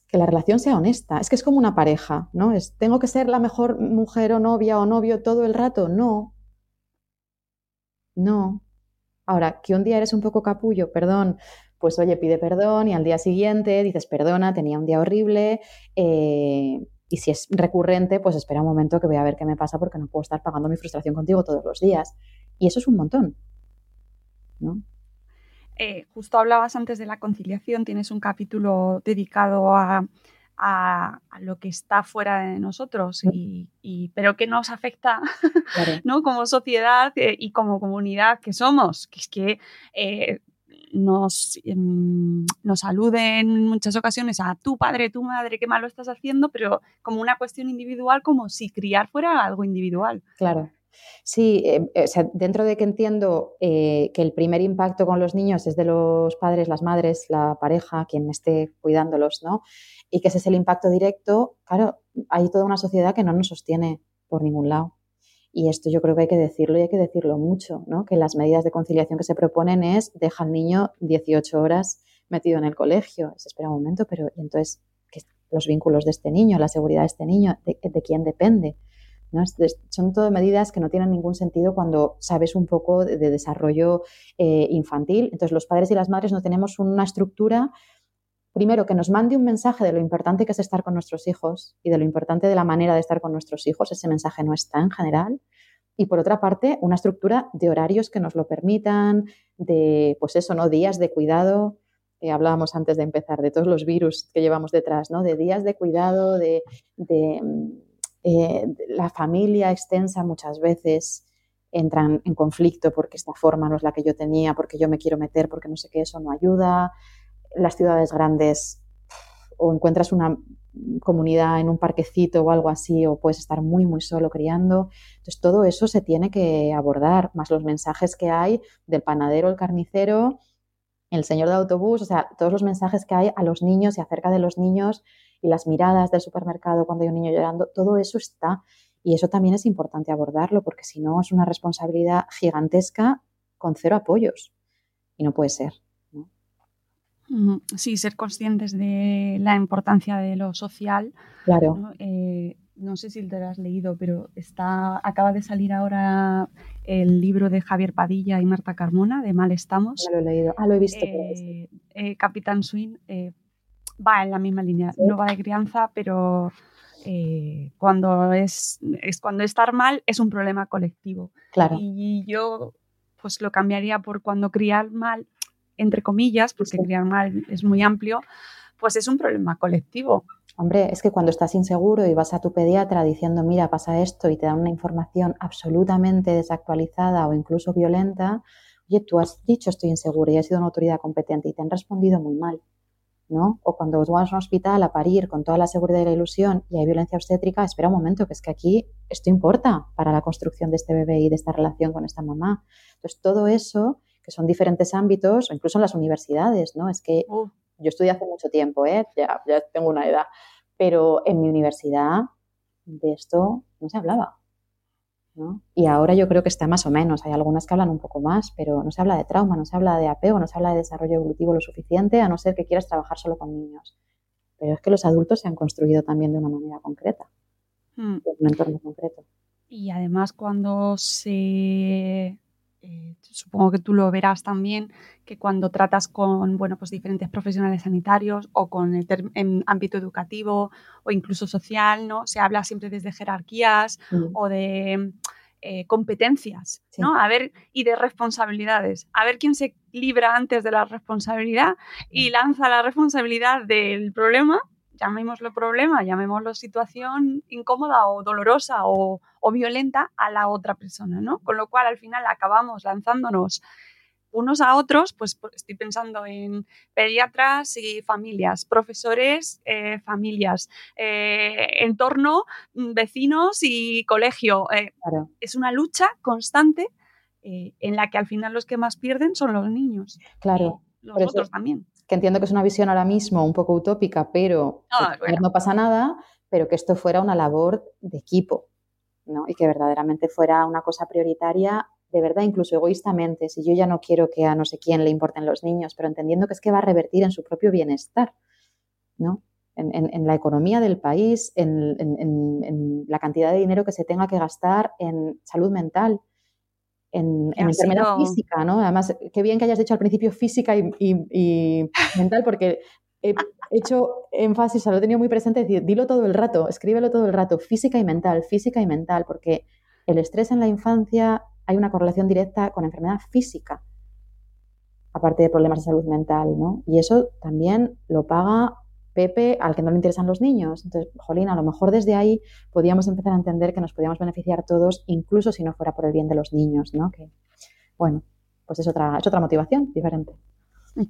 que la relación sea honesta. Es que es como una pareja, ¿no? Es, ¿tengo que ser la mejor mujer o novia o novio todo el rato? No. No. Ahora, que un día eres un poco capullo, perdón, pues oye, pide perdón y al día siguiente dices, perdona, tenía un día horrible. Eh, y si es recurrente, pues espera un momento que voy a ver qué me pasa porque no puedo estar pagando mi frustración contigo todos los días. Y eso es un montón. ¿no? Eh, justo hablabas antes de la conciliación, tienes un capítulo dedicado a, lo que está fuera de nosotros, y, pero que nos afecta ¿no? como sociedad eh, y como comunidad que somos, que es que eh, nos, em, nos aluden en muchas ocasiones a tu padre, tu madre, qué malo estás haciendo, pero como una cuestión individual, como si criar fuera algo individual. Claro. Sí, eh, eh, dentro de que entiendo eh, que el primer impacto con los niños es de los padres, las madres, la pareja, quien esté cuidándolos, ¿no? Y que ese es el impacto directo, claro, hay toda una sociedad que no nos sostiene por ningún lado. Y esto yo creo que hay que decirlo y hay que decirlo mucho, ¿no? Que las medidas de conciliación que se proponen es deja al niño 18 horas metido en el colegio. Se espera un momento, pero ¿y entonces ¿qué, los vínculos de este niño, la seguridad de este niño, de quién depende? Son todo medidas que no tienen ningún sentido cuando sabes un poco de, desarrollo eh, infantil. Entonces, los padres y las madres no tenemos una estructura, primero, que nos mande un mensaje de lo importante que es estar con nuestros hijos y de lo importante de la manera de estar con nuestros hijos. Ese mensaje no está en general. Y por otra parte, una estructura de horarios que nos lo permitan, de, pues eso, ¿no? Días de cuidado. Eh, hablábamos antes de empezar de todos los virus que llevamos detrás, ¿no? De días de cuidado, de eh, la familia extensa muchas veces entran en conflicto porque esta forma no es la que yo tenía, porque yo me quiero meter, porque no sé qué, eso no ayuda. Las ciudades grandes o encuentras una comunidad en un parquecito o algo así, o puedes estar muy, muy solo criando. Entonces, todo eso se tiene que abordar, más los mensajes que hay del panadero, el carnicero, el señor de autobús, o sea, todos los mensajes que hay a los niños y acerca de los niños y las miradas del supermercado cuando hay un niño llorando, todo eso está. Y eso también es importante abordarlo porque si no es una responsabilidad gigantesca con cero apoyos. Y no puede ser. Sí, ser conscientes de la importancia de lo social. Claro. ¿no? Eh, no sé si te lo has leído, pero está, acaba de salir ahora el libro de Javier Padilla y Marta Carmona, de Mal Estamos. Ya lo he leído. Ah, lo he visto. Eh, eh, Capitán Swing eh, va en la misma línea. No va de crianza, pero cuando es, es cuando estar mal es un problema colectivo. Claro. Y yo pues lo cambiaría por cuando criar mal, entre comillas, porque Sí. criar mal es muy amplio, pues es un problema colectivo. Hombre, es que cuando estás inseguro y vas a tu pediatra diciendo, mira, pasa esto y te dan una información absolutamente desactualizada o incluso violenta, oye, tú has dicho estoy inseguro y has sido una autoridad competente y te han respondido muy mal, ¿no? O cuando tú vas a un hospital a parir con toda la seguridad y la ilusión y hay violencia obstétrica, espera un momento, que es que aquí esto importa para la construcción de este bebé y de esta relación con esta mamá. Entonces, todo eso, que son diferentes ámbitos, o incluso en las universidades, ¿no? Es que Uh, yo estudié hace mucho tiempo, ¿eh? ya, ya tengo una edad, pero en mi universidad de esto no se hablaba. ¿no? Y ahora yo creo que está más o menos, hay algunas que hablan un poco más, pero no se habla de trauma, no se habla de apego, no se habla de desarrollo evolutivo lo suficiente, a no ser que quieras trabajar solo con niños. Pero es que los adultos se han construido también de una manera concreta, mm. en un entorno concreto. Y además cuando se... eh, supongo que tú lo verás también, que cuando tratas con bueno, pues diferentes profesionales sanitarios o con el en ámbito educativo o incluso social, ¿no? Se habla siempre desde jerarquías o de eh, competencias, Sí. ¿no? A ver, y de responsabilidades. A ver quién se libra antes de la responsabilidad y lanza la responsabilidad del problema, llamémoslo problema, llamémoslo situación incómoda o dolorosa o, o violenta a la otra persona, ¿no? Con lo cual al final acabamos lanzándonos unos a otros, pues estoy pensando en pediatras y familias, profesores, eh, familias, eh, entorno, mm, vecinos y colegio. Eh, Claro, es una lucha constante eh, en la que al final los que más pierden son los niños. claro. Los Por eso- otros también. Que entiendo que es una visión ahora mismo un poco utópica, pero Ah, bueno. no pasa nada, pero que esto fuera una labor de equipo, ¿no? Y que verdaderamente fuera una cosa prioritaria, de verdad, incluso egoístamente, si yo ya no quiero que a no sé quién le importen los niños, pero entendiendo que es que va a revertir en su propio bienestar, ¿no? En, en- en la economía del país, en- en la cantidad de dinero que se tenga que gastar en salud mental, en, ha enfermedad sido- física, ¿no? Además, qué bien que hayas dicho al principio física y, y- y mental, porque he hecho énfasis, lo he tenido muy presente, decir, dilo todo el rato, escríbelo todo el rato, física y mental, física y mental, porque el estrés en la infancia hay una correlación directa con enfermedad física, aparte de problemas de salud mental, ¿no? Y eso también lo paga Pepe al que no le interesan los niños. Entonces, Jolín, a lo mejor desde ahí podíamos empezar a entender que nos podíamos beneficiar todos, incluso si no fuera por el bien de los niños, ¿no? Que, bueno, pues es otra, es otra motivación diferente.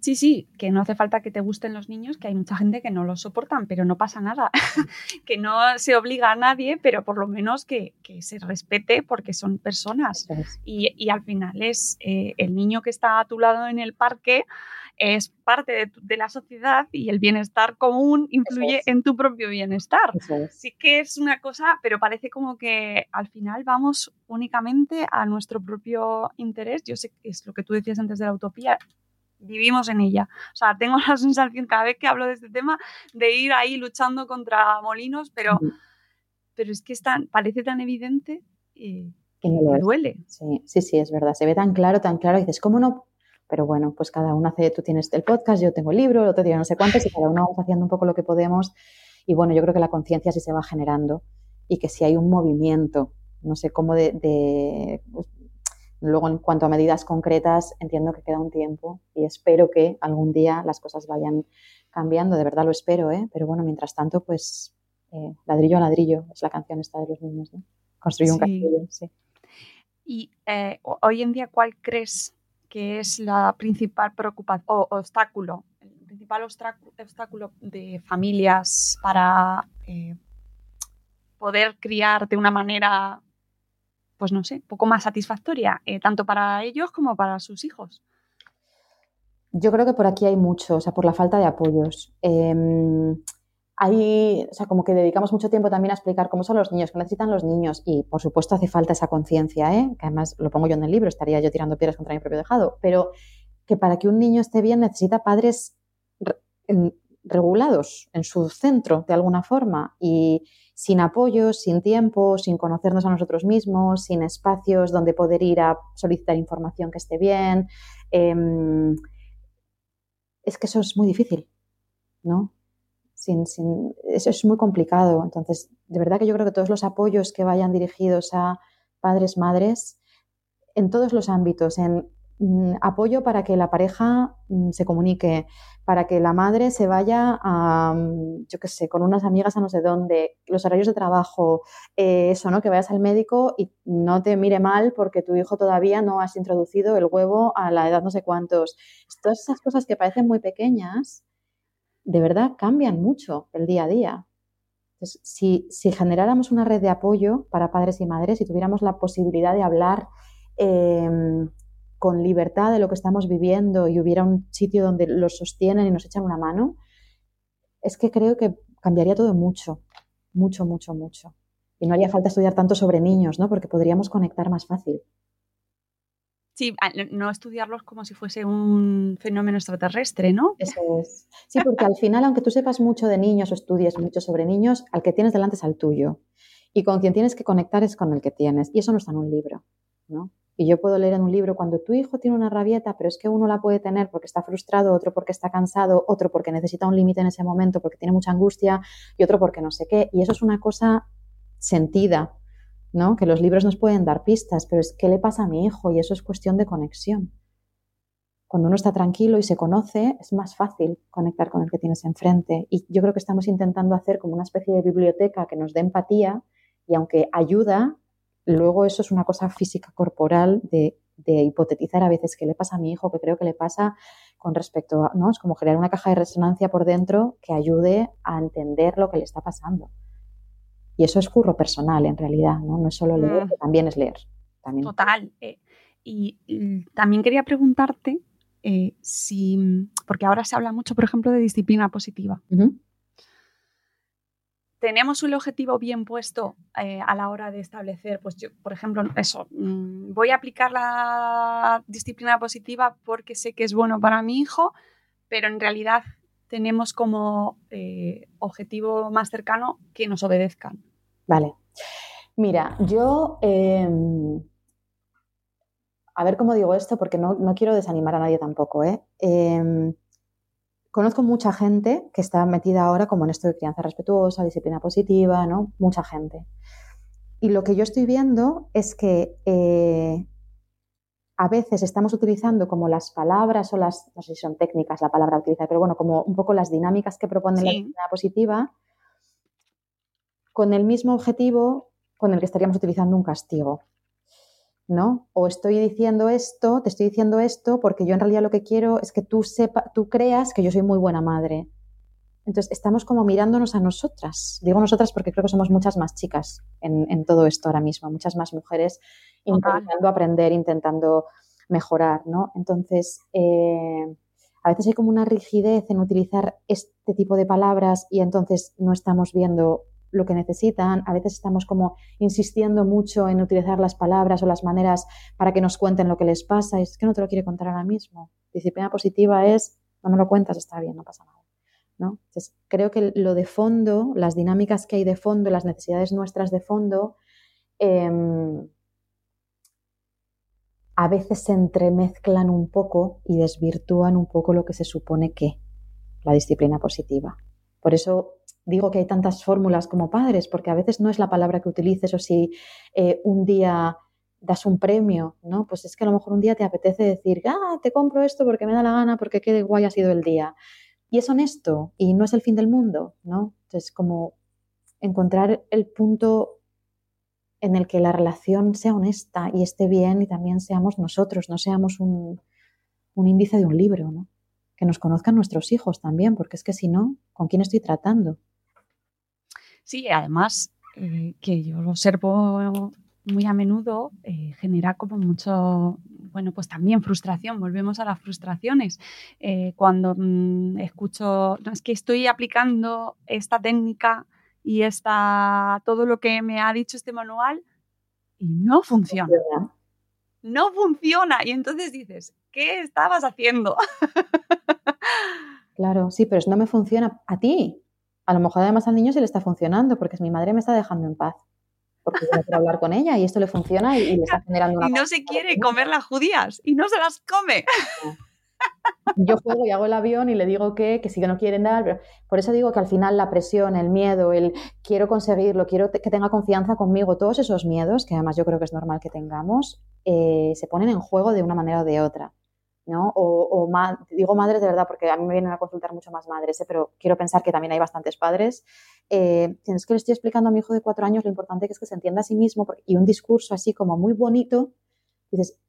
Sí, sí, que no hace falta que te gusten los niños, que hay mucha gente que no los soportan, pero no pasa nada. que no se obliga a nadie, pero por lo menos que, que se respete porque son personas. Y al final es eh, el niño que está a tu lado en el parque es parte de, tu- de la sociedad y el bienestar común influye es. en tu propio bienestar. Es. Sí que es una cosa, pero parece como que al final vamos únicamente a nuestro propio interés. Yo sé que es lo que tú decías antes de la utopía. Vivimos en ella. O sea, tengo la sensación cada vez que hablo de este tema de ir ahí luchando contra molinos, pero, pero es que es tan, parece tan evidente eh, Que no lo que es. duele. Sí, sí, sí, es verdad. Se ve tan claro, tan claro. Y dices, ¿cómo no? Pero bueno, pues cada uno hace, tú tienes el podcast, yo tengo el libro, el otro día no sé cuántos, y cada uno vamos haciendo un poco lo que podemos. Y bueno, yo creo que la conciencia sí se va generando y que si hay un movimiento, no sé cómo de, de- pues, Luego, en cuanto a medidas concretas, entiendo que queda un tiempo y espero que algún día las cosas vayan cambiando. De verdad lo espero, ¿eh? Pero bueno, mientras tanto, pues eh, ladrillo a ladrillo es la canción esta de los niños, ¿no? Construir un Sí. castillo, sí. Y eh, ho- hoy en día, ¿cuál crees que es la principal preocupación o obstáculo, el principal obstáculo, de familias para eh, poder criar de una manera, pues no sé, poco más satisfactoria, eh, tanto para ellos como para sus hijos? Yo creo que por aquí hay mucho, o sea, por la falta de apoyos. Em, hay, o sea, como que dedicamos mucho tiempo también a explicar cómo son los niños, qué necesitan los niños y por supuesto hace falta esa conciencia, ¿eh? que además lo pongo yo en el libro, estaría yo tirando piedras contra mi propio tejado, pero que para que un niño esté bien necesita padres regulados en su centro de alguna forma y sin apoyo, sin tiempo, sin conocernos a nosotros mismos, sin espacios donde poder ir a solicitar información que esté bien. Em, es que eso es muy difícil, ¿no? Eso es muy complicado. Entonces, de verdad que yo creo que todos los apoyos que vayan dirigidos a padres, madres, en todos los ámbitos, en mm, apoyo para que la pareja mm, se comunique, para que la madre se vaya a, mm, yo qué sé, con unas amigas a no sé dónde, los horarios de trabajo, eh, eso, ¿no? Que vayas al médico y no te mire mal porque tu hijo todavía no has introducido el huevo a la edad no sé cuántos. Todas esas cosas que parecen muy pequeñas, de verdad cambian mucho el día a día. si, generáramos una red de apoyo para padres y madres y tuviéramos la posibilidad de hablar em, con libertad de lo que estamos viviendo y hubiera un sitio donde los sostienen y nos echan una mano, es que creo que cambiaría todo mucho, mucho, mucho, mucho. Y no haría falta estudiar tanto sobre niños, ¿no? Porque podríamos conectar más fácil. Sí, no estudiarlos como si fuese un fenómeno extraterrestre, ¿no? Eso es. Sí, porque al final, aunque tú sepas mucho de niños o estudies mucho sobre niños, al que tienes delante es al tuyo. Y con quien tienes que conectar es con el que tienes. Y eso no está en un libro, ¿no? Y yo puedo leer en un libro cuando tu hijo tiene una rabieta, pero es que uno la puede tener porque está frustrado, otro porque está cansado, otro porque necesita un límite en ese momento, porque tiene mucha angustia, y otro porque no sé qué. Y eso es una cosa sentida, ¿no? Que los libros nos pueden dar pistas, pero es qué le pasa a mi hijo y eso es cuestión de conexión. Cuando uno está tranquilo y se conoce, es más fácil conectar con el que tienes enfrente. Y yo creo que estamos intentando hacer como una especie de biblioteca que nos dé empatía y aunque ayuda, luego eso es una cosa física corporal de, de hipotetizar a veces qué le pasa a mi hijo, que creo que le pasa con respecto a, ¿no? Es como crear una caja de resonancia por dentro que ayude a entender lo que le está pasando. Y eso es curro personal en realidad, ¿no? No es solo leer, mm. también es leer. También. Total. Eh, y, también quería preguntarte eh, si, porque ahora se habla mucho, por ejemplo, de disciplina positiva. Tenemos un objetivo bien puesto eh, a la hora de establecer, pues yo, por ejemplo, eso, mm, voy a aplicar la disciplina positiva porque sé que es bueno para mi hijo, pero en realidad tenemos como objetivo más cercano que nos obedezcan. Vale. Mira, yo... Em, a ver cómo digo esto, porque no, quiero desanimar a nadie tampoco. ¿eh? Em, conozco mucha gente que está metida ahora como en esto de crianza respetuosa, disciplina positiva, ¿no? Mucha gente. Y lo que yo estoy viendo es que eh, a veces estamos utilizando como las palabras o las, no sé si son técnicas la palabra utilizar, pero bueno, como un poco las dinámicas que propone la disciplina positiva con el mismo objetivo con el que estaríamos utilizando un castigo. ¿No? O estoy diciendo esto, te estoy diciendo esto porque yo en realidad lo que quiero es que tú sepa, tú creas que yo soy muy buena madre. Entonces estamos como mirándonos a nosotras. Digo nosotras porque creo que somos muchas más chicas en, todo esto ahora mismo, muchas más mujeres intentando aprender, intentando mejorar, ¿no? Entonces, eh, a veces hay como una rigidez en utilizar este tipo de palabras y entonces no estamos viendo lo que necesitan. A veces estamos como insistiendo mucho en utilizar las palabras o las maneras para que nos cuenten lo que les pasa. Y es que no te lo quiere contar ahora mismo. Disciplina positiva es, no me lo cuentas, está bien, no pasa nada. ¿no? Entonces, creo que lo de fondo, las dinámicas que hay de fondo, las necesidades nuestras de fondo, em, a veces se entremezclan un poco y desvirtúan un poco lo que se supone que la disciplina positiva. Por eso digo que hay tantas fórmulas como padres, porque a veces no es la palabra que utilices o si eh, un día das un premio, ¿no? Pues es que a lo mejor un día te apetece decir, ah, te compro esto porque me da la gana, porque qué guay ha sido el día. Y es honesto y no es el fin del mundo, ¿no? Entonces, como encontrar el punto en el que la relación sea honesta y esté bien y también seamos nosotros, no seamos un, un índice de un libro, ¿no? Que nos conozcan nuestros hijos también, porque es que si no, ¿con quién estoy tratando? Sí, además, eh, que yo lo observo muy a menudo, eh, genera como mucho, bueno, pues también frustración, volvemos a las frustraciones. Eh, cuando mm, escucho, no, es que estoy aplicando esta técnica y esta, todo lo que me ha dicho este manual y no funciona. No funciona. Y entonces dices, ¿qué estabas haciendo? Claro, sí, pero no me funciona a ti. A lo mejor además al niño se le está funcionando porque mi madre me está dejando en paz. Porque yo quiero hablar con ella y esto le funciona y, le está generando una... Y no se quiere comer las judías y no se las come. Yo juego y hago el avión y le digo que, que sí que no quieren dar, pero por eso digo que al final la presión, el miedo, el quiero conseguirlo, quiero que tenga confianza conmigo, todos esos miedos, que además yo creo que es normal que tengamos, eh, se ponen en juego de una manera o de otra. ¿No? O, digo madres de verdad porque a mí me vienen a consultar mucho más madres, ¿eh? pero quiero pensar que también hay bastantes padres. Eh, tienes que le estoy explicando a mi hijo de cuatro años lo importante que es que se entienda a sí mismo y un discurso así como muy bonito, dices,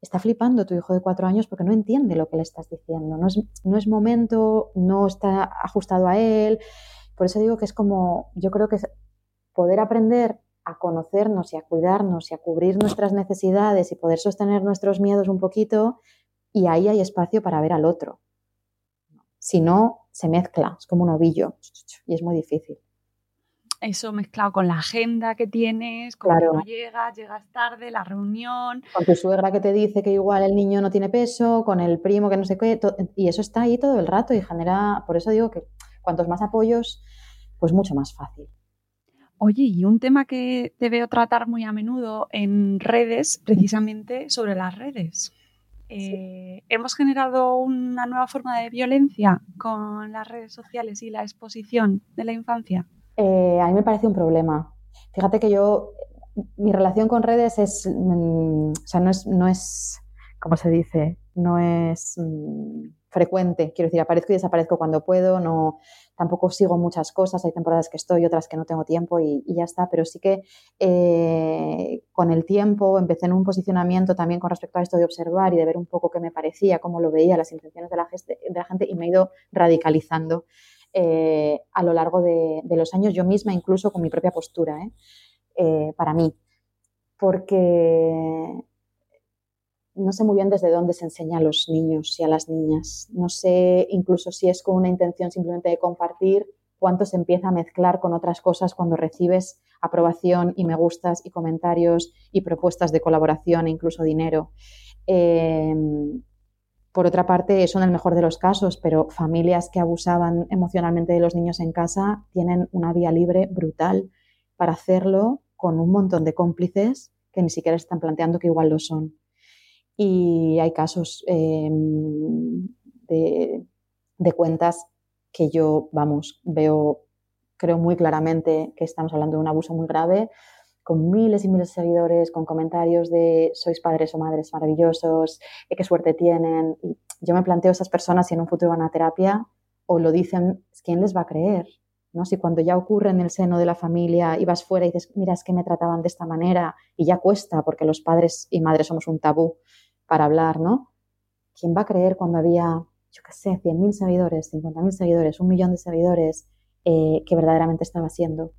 está flipando tu hijo de cuatro años porque no entiende lo que le estás diciendo, no es, no es momento, no está ajustado a él. Por eso digo que es como, yo creo que poder aprender a conocernos y a cuidarnos y a cubrir nuestras necesidades y poder sostener nuestros miedos un poquito, y ahí hay espacio para ver al otro. Si no, se mezcla, es como un ovillo y es muy difícil. Eso mezclado con la agenda que tienes, con no llegas, llegas tarde, la reunión. Con tu suegra que te dice que igual el niño no tiene peso, con el primo que no sé qué, y eso está ahí todo el rato y genera, por eso digo que cuantos más apoyos, pues mucho más fácil. Oye, y un tema que te veo tratar muy a menudo en redes, precisamente sobre las redes. Eh, hemos generado una nueva forma de violencia con las redes sociales y la exposición de la infancia. Eh, a mí me parece un problema. Fíjate que yo, mi relación con redes es, mm, o sea, no es, no es, ¿cómo se dice? No es mm, frecuente. Quiero decir, aparezco y desaparezco cuando puedo, no, tampoco sigo muchas cosas, hay temporadas que estoy, otras que no tengo tiempo y, ya está, pero sí que eh, con el tiempo empecé en un posicionamiento también con respecto a esto de observar y de ver un poco qué me parecía, cómo lo veía, las intenciones de la, de la gente y me he ido radicalizando eh, a lo largo de, los años, yo misma incluso con mi propia postura, ¿eh? para mí, porque no sé muy bien desde dónde se enseña a los niños y a las niñas. No sé incluso si es con una intención simplemente de compartir cuánto se empieza a mezclar con otras cosas cuando recibes aprobación y me gustas y comentarios y propuestas de colaboración e incluso dinero. Em, por otra parte, eso en el mejor de los casos, pero familias que abusaban emocionalmente de los niños en casa tienen una vía libre brutal para hacerlo con un montón de cómplices que ni siquiera están planteando que igual lo son. Y hay casos em, de, cuentas que yo, vamos, veo, creo muy claramente que estamos hablando de un abuso muy grave, con miles y miles de seguidores, con comentarios de sois padres o madres maravillosos, eh, qué suerte tienen. Y yo me planteo a esas personas si en un futuro van a terapia o lo dicen, ¿quién les va a creer? ¿no? Si cuando ya ocurre en el seno de la familia y vas fuera y dices, mira, es que me trataban de esta manera y ya cuesta porque los padres y madres somos un tabú para hablar, ¿no? ¿Quién va a creer cuando había, yo qué sé, 100.000 seguidores, 50.000 seguidores, un millón de seguidores, eh, que verdaderamente estaba siendo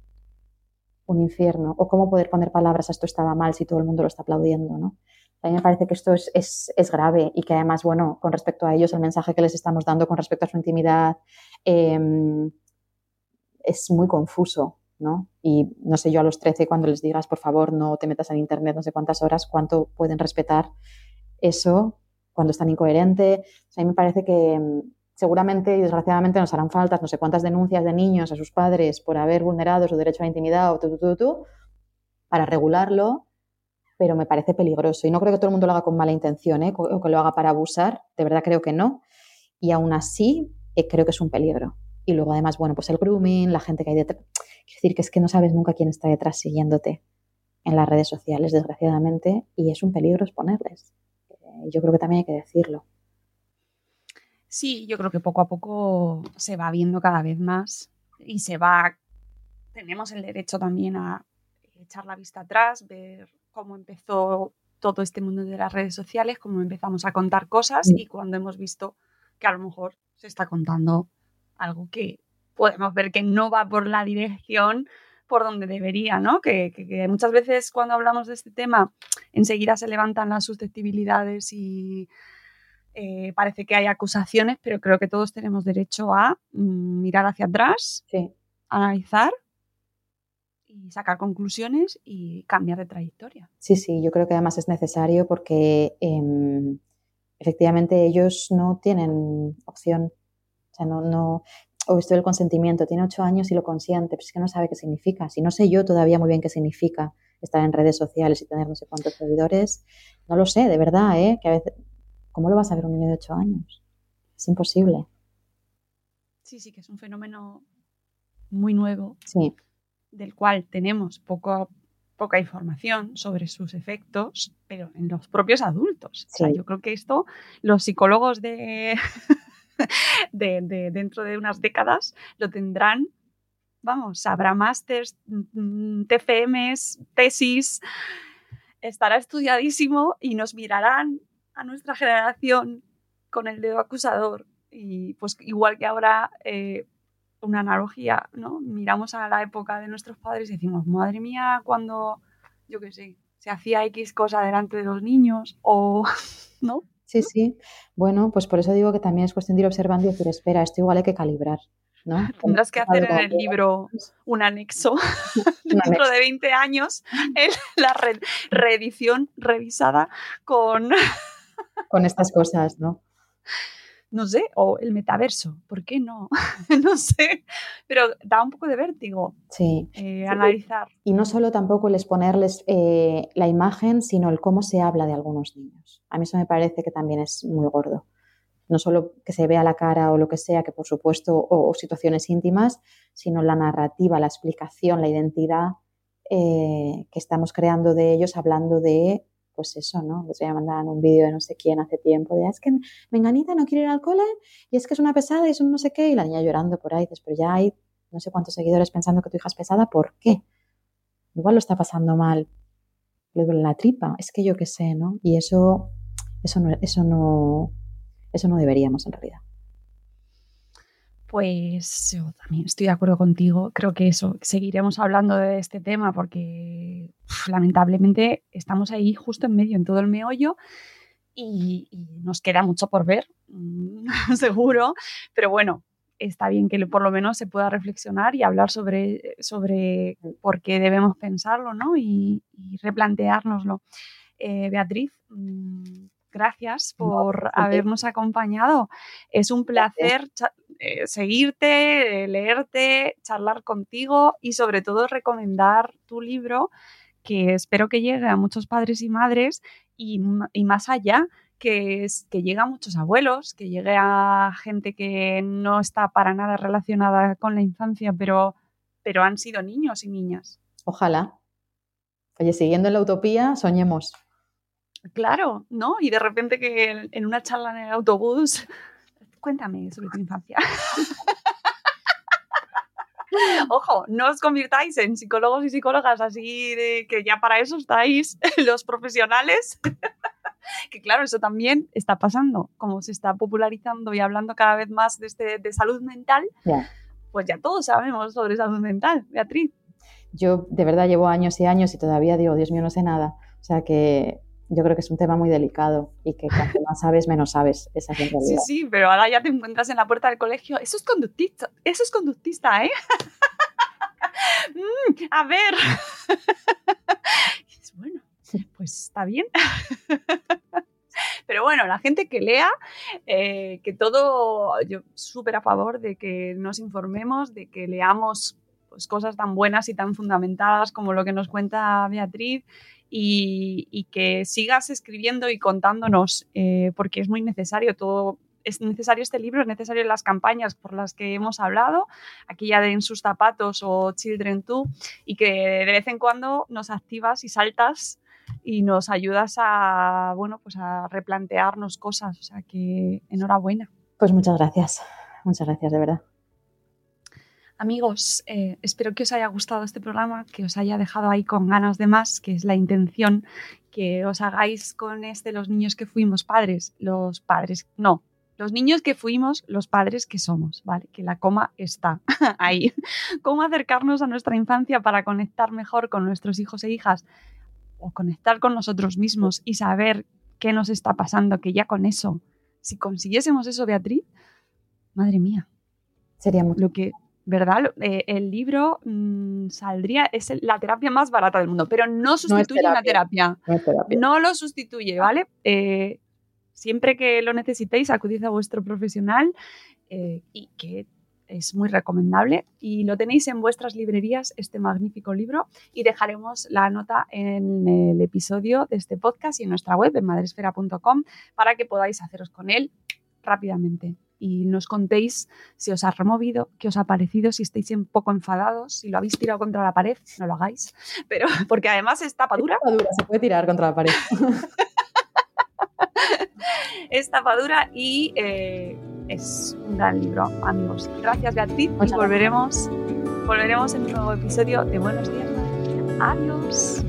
un infierno? ¿O cómo poder poner palabras a esto estaba mal si todo el mundo lo está aplaudiendo, ¿no? A mí me parece que esto es, es, grave y que además, bueno, con respecto a ellos, el mensaje que les estamos dando con respecto a su intimidad em, es muy confuso, ¿no? Y no sé yo a los 13 cuando les digas, por favor, no te metas en Internet no sé cuántas horas, cuánto pueden respetar eso cuando es tan incoherente. a mí me parece que mm, seguramente y desgraciadamente nos harán faltas no sé cuántas denuncias de niños a sus padres por haber vulnerado su derecho a la intimidad o tú, para regularlo, pero me parece peligroso. Y no creo que todo el mundo lo haga con mala intención ¿eh? o que lo haga para abusar, de verdad creo que no. Y aún así eh, creo que es un peligro. Y luego además, bueno, pues el grooming, la gente que hay detrás. Quiero decir que es que no sabes nunca quién está detrás siguiéndote en las redes sociales, desgraciadamente, y es un peligro exponerles yo creo que también hay que decirlo. Sí, yo creo que poco a poco se va viendo cada vez más y se va, tenemos el derecho también a echar la vista atrás, ver cómo empezó todo este mundo de las redes sociales, cómo empezamos a contar cosas y cuando hemos visto que a lo mejor se está contando algo que podemos ver que no va por la dirección por donde debería, ¿no? Que, que- que muchas veces cuando hablamos de este tema enseguida se levantan las susceptibilidades y eh, parece que hay acusaciones, pero creo que todos tenemos derecho a mm, mirar hacia atrás, Sí, analizar y sacar conclusiones y cambiar de trayectoria. sí, sí, yo creo que además es necesario porque em, efectivamente ellos no tienen opción. O sea, no, no, o esto del consentimiento, tiene ocho años y lo consiente, pero es que no sabe qué significa. Si no sé yo todavía muy bien qué significa estar en redes sociales y tener no sé cuántos seguidores, no lo sé, de verdad, ¿eh? Que a veces, ¿cómo lo va a saber un niño de ocho años? Es imposible. Sí, sí, que es un fenómeno muy nuevo Sí, del cual tenemos poco, poca información sobre sus efectos, pero en los propios adultos. O sea, yo creo que esto los psicólogos de, de, de dentro de unas décadas lo tendrán, vamos, habrá másters, mm, TFMs, tesis, estará estudiadísimo y nos mirarán a nuestra generación con el dedo acusador. Y pues igual que ahora eh, una analogía, ¿no? Miramos a la época de nuestros padres y decimos, madre mía, cuando, yo qué sé, se hacía X cosa delante de los niños o, ¿no? Sí, sí. Bueno, pues por eso digo que también es cuestión de ir observando y decir, espera, esto igual hay que calibrar, ¿no? Tendrás que hacer en el libro un anexo dentro de 20 años, en la re- reedición revisada con, con estas cosas, ¿no? No sé, o el metaverso, ¿por qué no? no sé, pero da un poco de vértigo Sí. eh, analizar. Y no solo tampoco el exponerles eh, la imagen, sino el cómo se habla de algunos niños. A mí eso me parece que también es muy gordo. No solo que se vea la cara o lo que sea, que por supuesto, o, o situaciones íntimas, sino la narrativa, la explicación, la identidad eh, que estamos creando de ellos, hablando de, pues eso, ¿no? Les voy a mandar un vídeo de no sé quién hace tiempo, de "Ah, es que Menganita no quiere ir al cole y es que es una pesada y es un no sé qué, y la niña llorando por ahí, dices, pero ya hay no sé cuántos seguidores pensando que tu hija es pesada, ¿por qué? Igual lo está pasando mal, le duele la tripa, es que yo qué sé, ¿no? Y eso, eso no, eso no, eso no deberíamos en realidad. Pues yo también estoy de acuerdo contigo. Creo que eso, seguiremos hablando de este tema porque uf, lamentablemente estamos ahí justo en medio, en todo el meollo, y, y nos queda mucho por ver, mm, seguro. Pero bueno, está bien que por lo menos se pueda reflexionar y hablar sobre, sobre por qué debemos pensarlo ¿no? y, y replanteárnoslo. Eh, Beatriz, mm, gracias por habernos acompañado. Es un placer eh, seguirte, leerte, charlar contigo y sobre todo recomendar tu libro que espero que llegue a muchos padres y madres y, más allá, que, es, que llegue a muchos abuelos, que llegue a gente que no está para nada relacionada con la infancia, pero, pero han sido niños y niñas. Ojalá. Oye, siguiendo en la utopía, soñemos. Claro, ¿no? Y de repente que en una charla en el autobús, cuéntame sobre tu infancia. Ojo, no os convirtáis en psicólogos y psicólogas así de que ya para eso estáis los profesionales. que claro, eso también está pasando, como se está popularizando y hablando cada vez más de, este, de salud mental, pues ya todos sabemos sobre salud mental, Beatriz. Yo de verdad llevo años y años y todavía digo, Dios mío, no sé nada. O sea que yo creo que es un tema muy delicado y que cuanto más sabes, menos sabes. Esa es la Sí, realidad. sí, pero ahora ya te encuentras en la puerta del colegio. Eso es conductista, eso es conductista, ¿eh? Mm, a ver. Bueno, pues está bien. Pero bueno, la gente que lea, eh, que todo, yo súper a favor de que nos informemos, de que leamos pues, cosas tan buenas y tan fundamentadas como lo que nos cuenta Beatriz y, que sigas escribiendo y contándonos, eh, porque es muy necesario todo. Es necesario este libro, es necesario las campañas por las que hemos hablado, aquella de En sus zapatos o Children 2, y que de vez en cuando nos activas y saltas y nos ayudas a, bueno, pues a replantearnos cosas. O sea que enhorabuena. Pues muchas gracias. Muchas gracias, de verdad. Amigos, eh, espero que os haya gustado este programa, que os haya dejado ahí con ganas de más, que es la intención que os hagáis con este los niños que fuimos padres, los padres, no, Los niños que fuimos, los padres que somos, ¿vale? Que la coma está ahí. ¿Cómo acercarnos a nuestra infancia para conectar mejor con nuestros hijos e hijas? O conectar con nosotros mismos y saber qué nos está pasando, que ya con eso, si consiguiésemos eso, Beatriz, madre mía. Sería mucho. Lo que, ¿verdad? Eh, el libro mm, saldría, es la terapia más barata del mundo, pero no sustituye una terapia. No es terapia. No lo sustituye, ¿vale? Eh, siempre que lo necesitéis, acudid a vuestro profesional eh, y que es muy recomendable. Y lo tenéis en vuestras librerías, este magnífico libro, y dejaremos la nota en el episodio de este podcast y en nuestra web, en madresfera.com, para que podáis haceros con él rápidamente. Y nos contéis si os ha removido, qué os ha parecido, si estáis un poco enfadados, si lo habéis tirado contra la pared, no lo hagáis. Pero porque además es tapa dura, Tapa dura, Se puede tirar contra la pared. es tapadura y eh, es un gran libro, amigos. Gracias, Beatriz. Muchas y volveremos, volveremos en un nuevo episodio de Buenos Días. Adiós.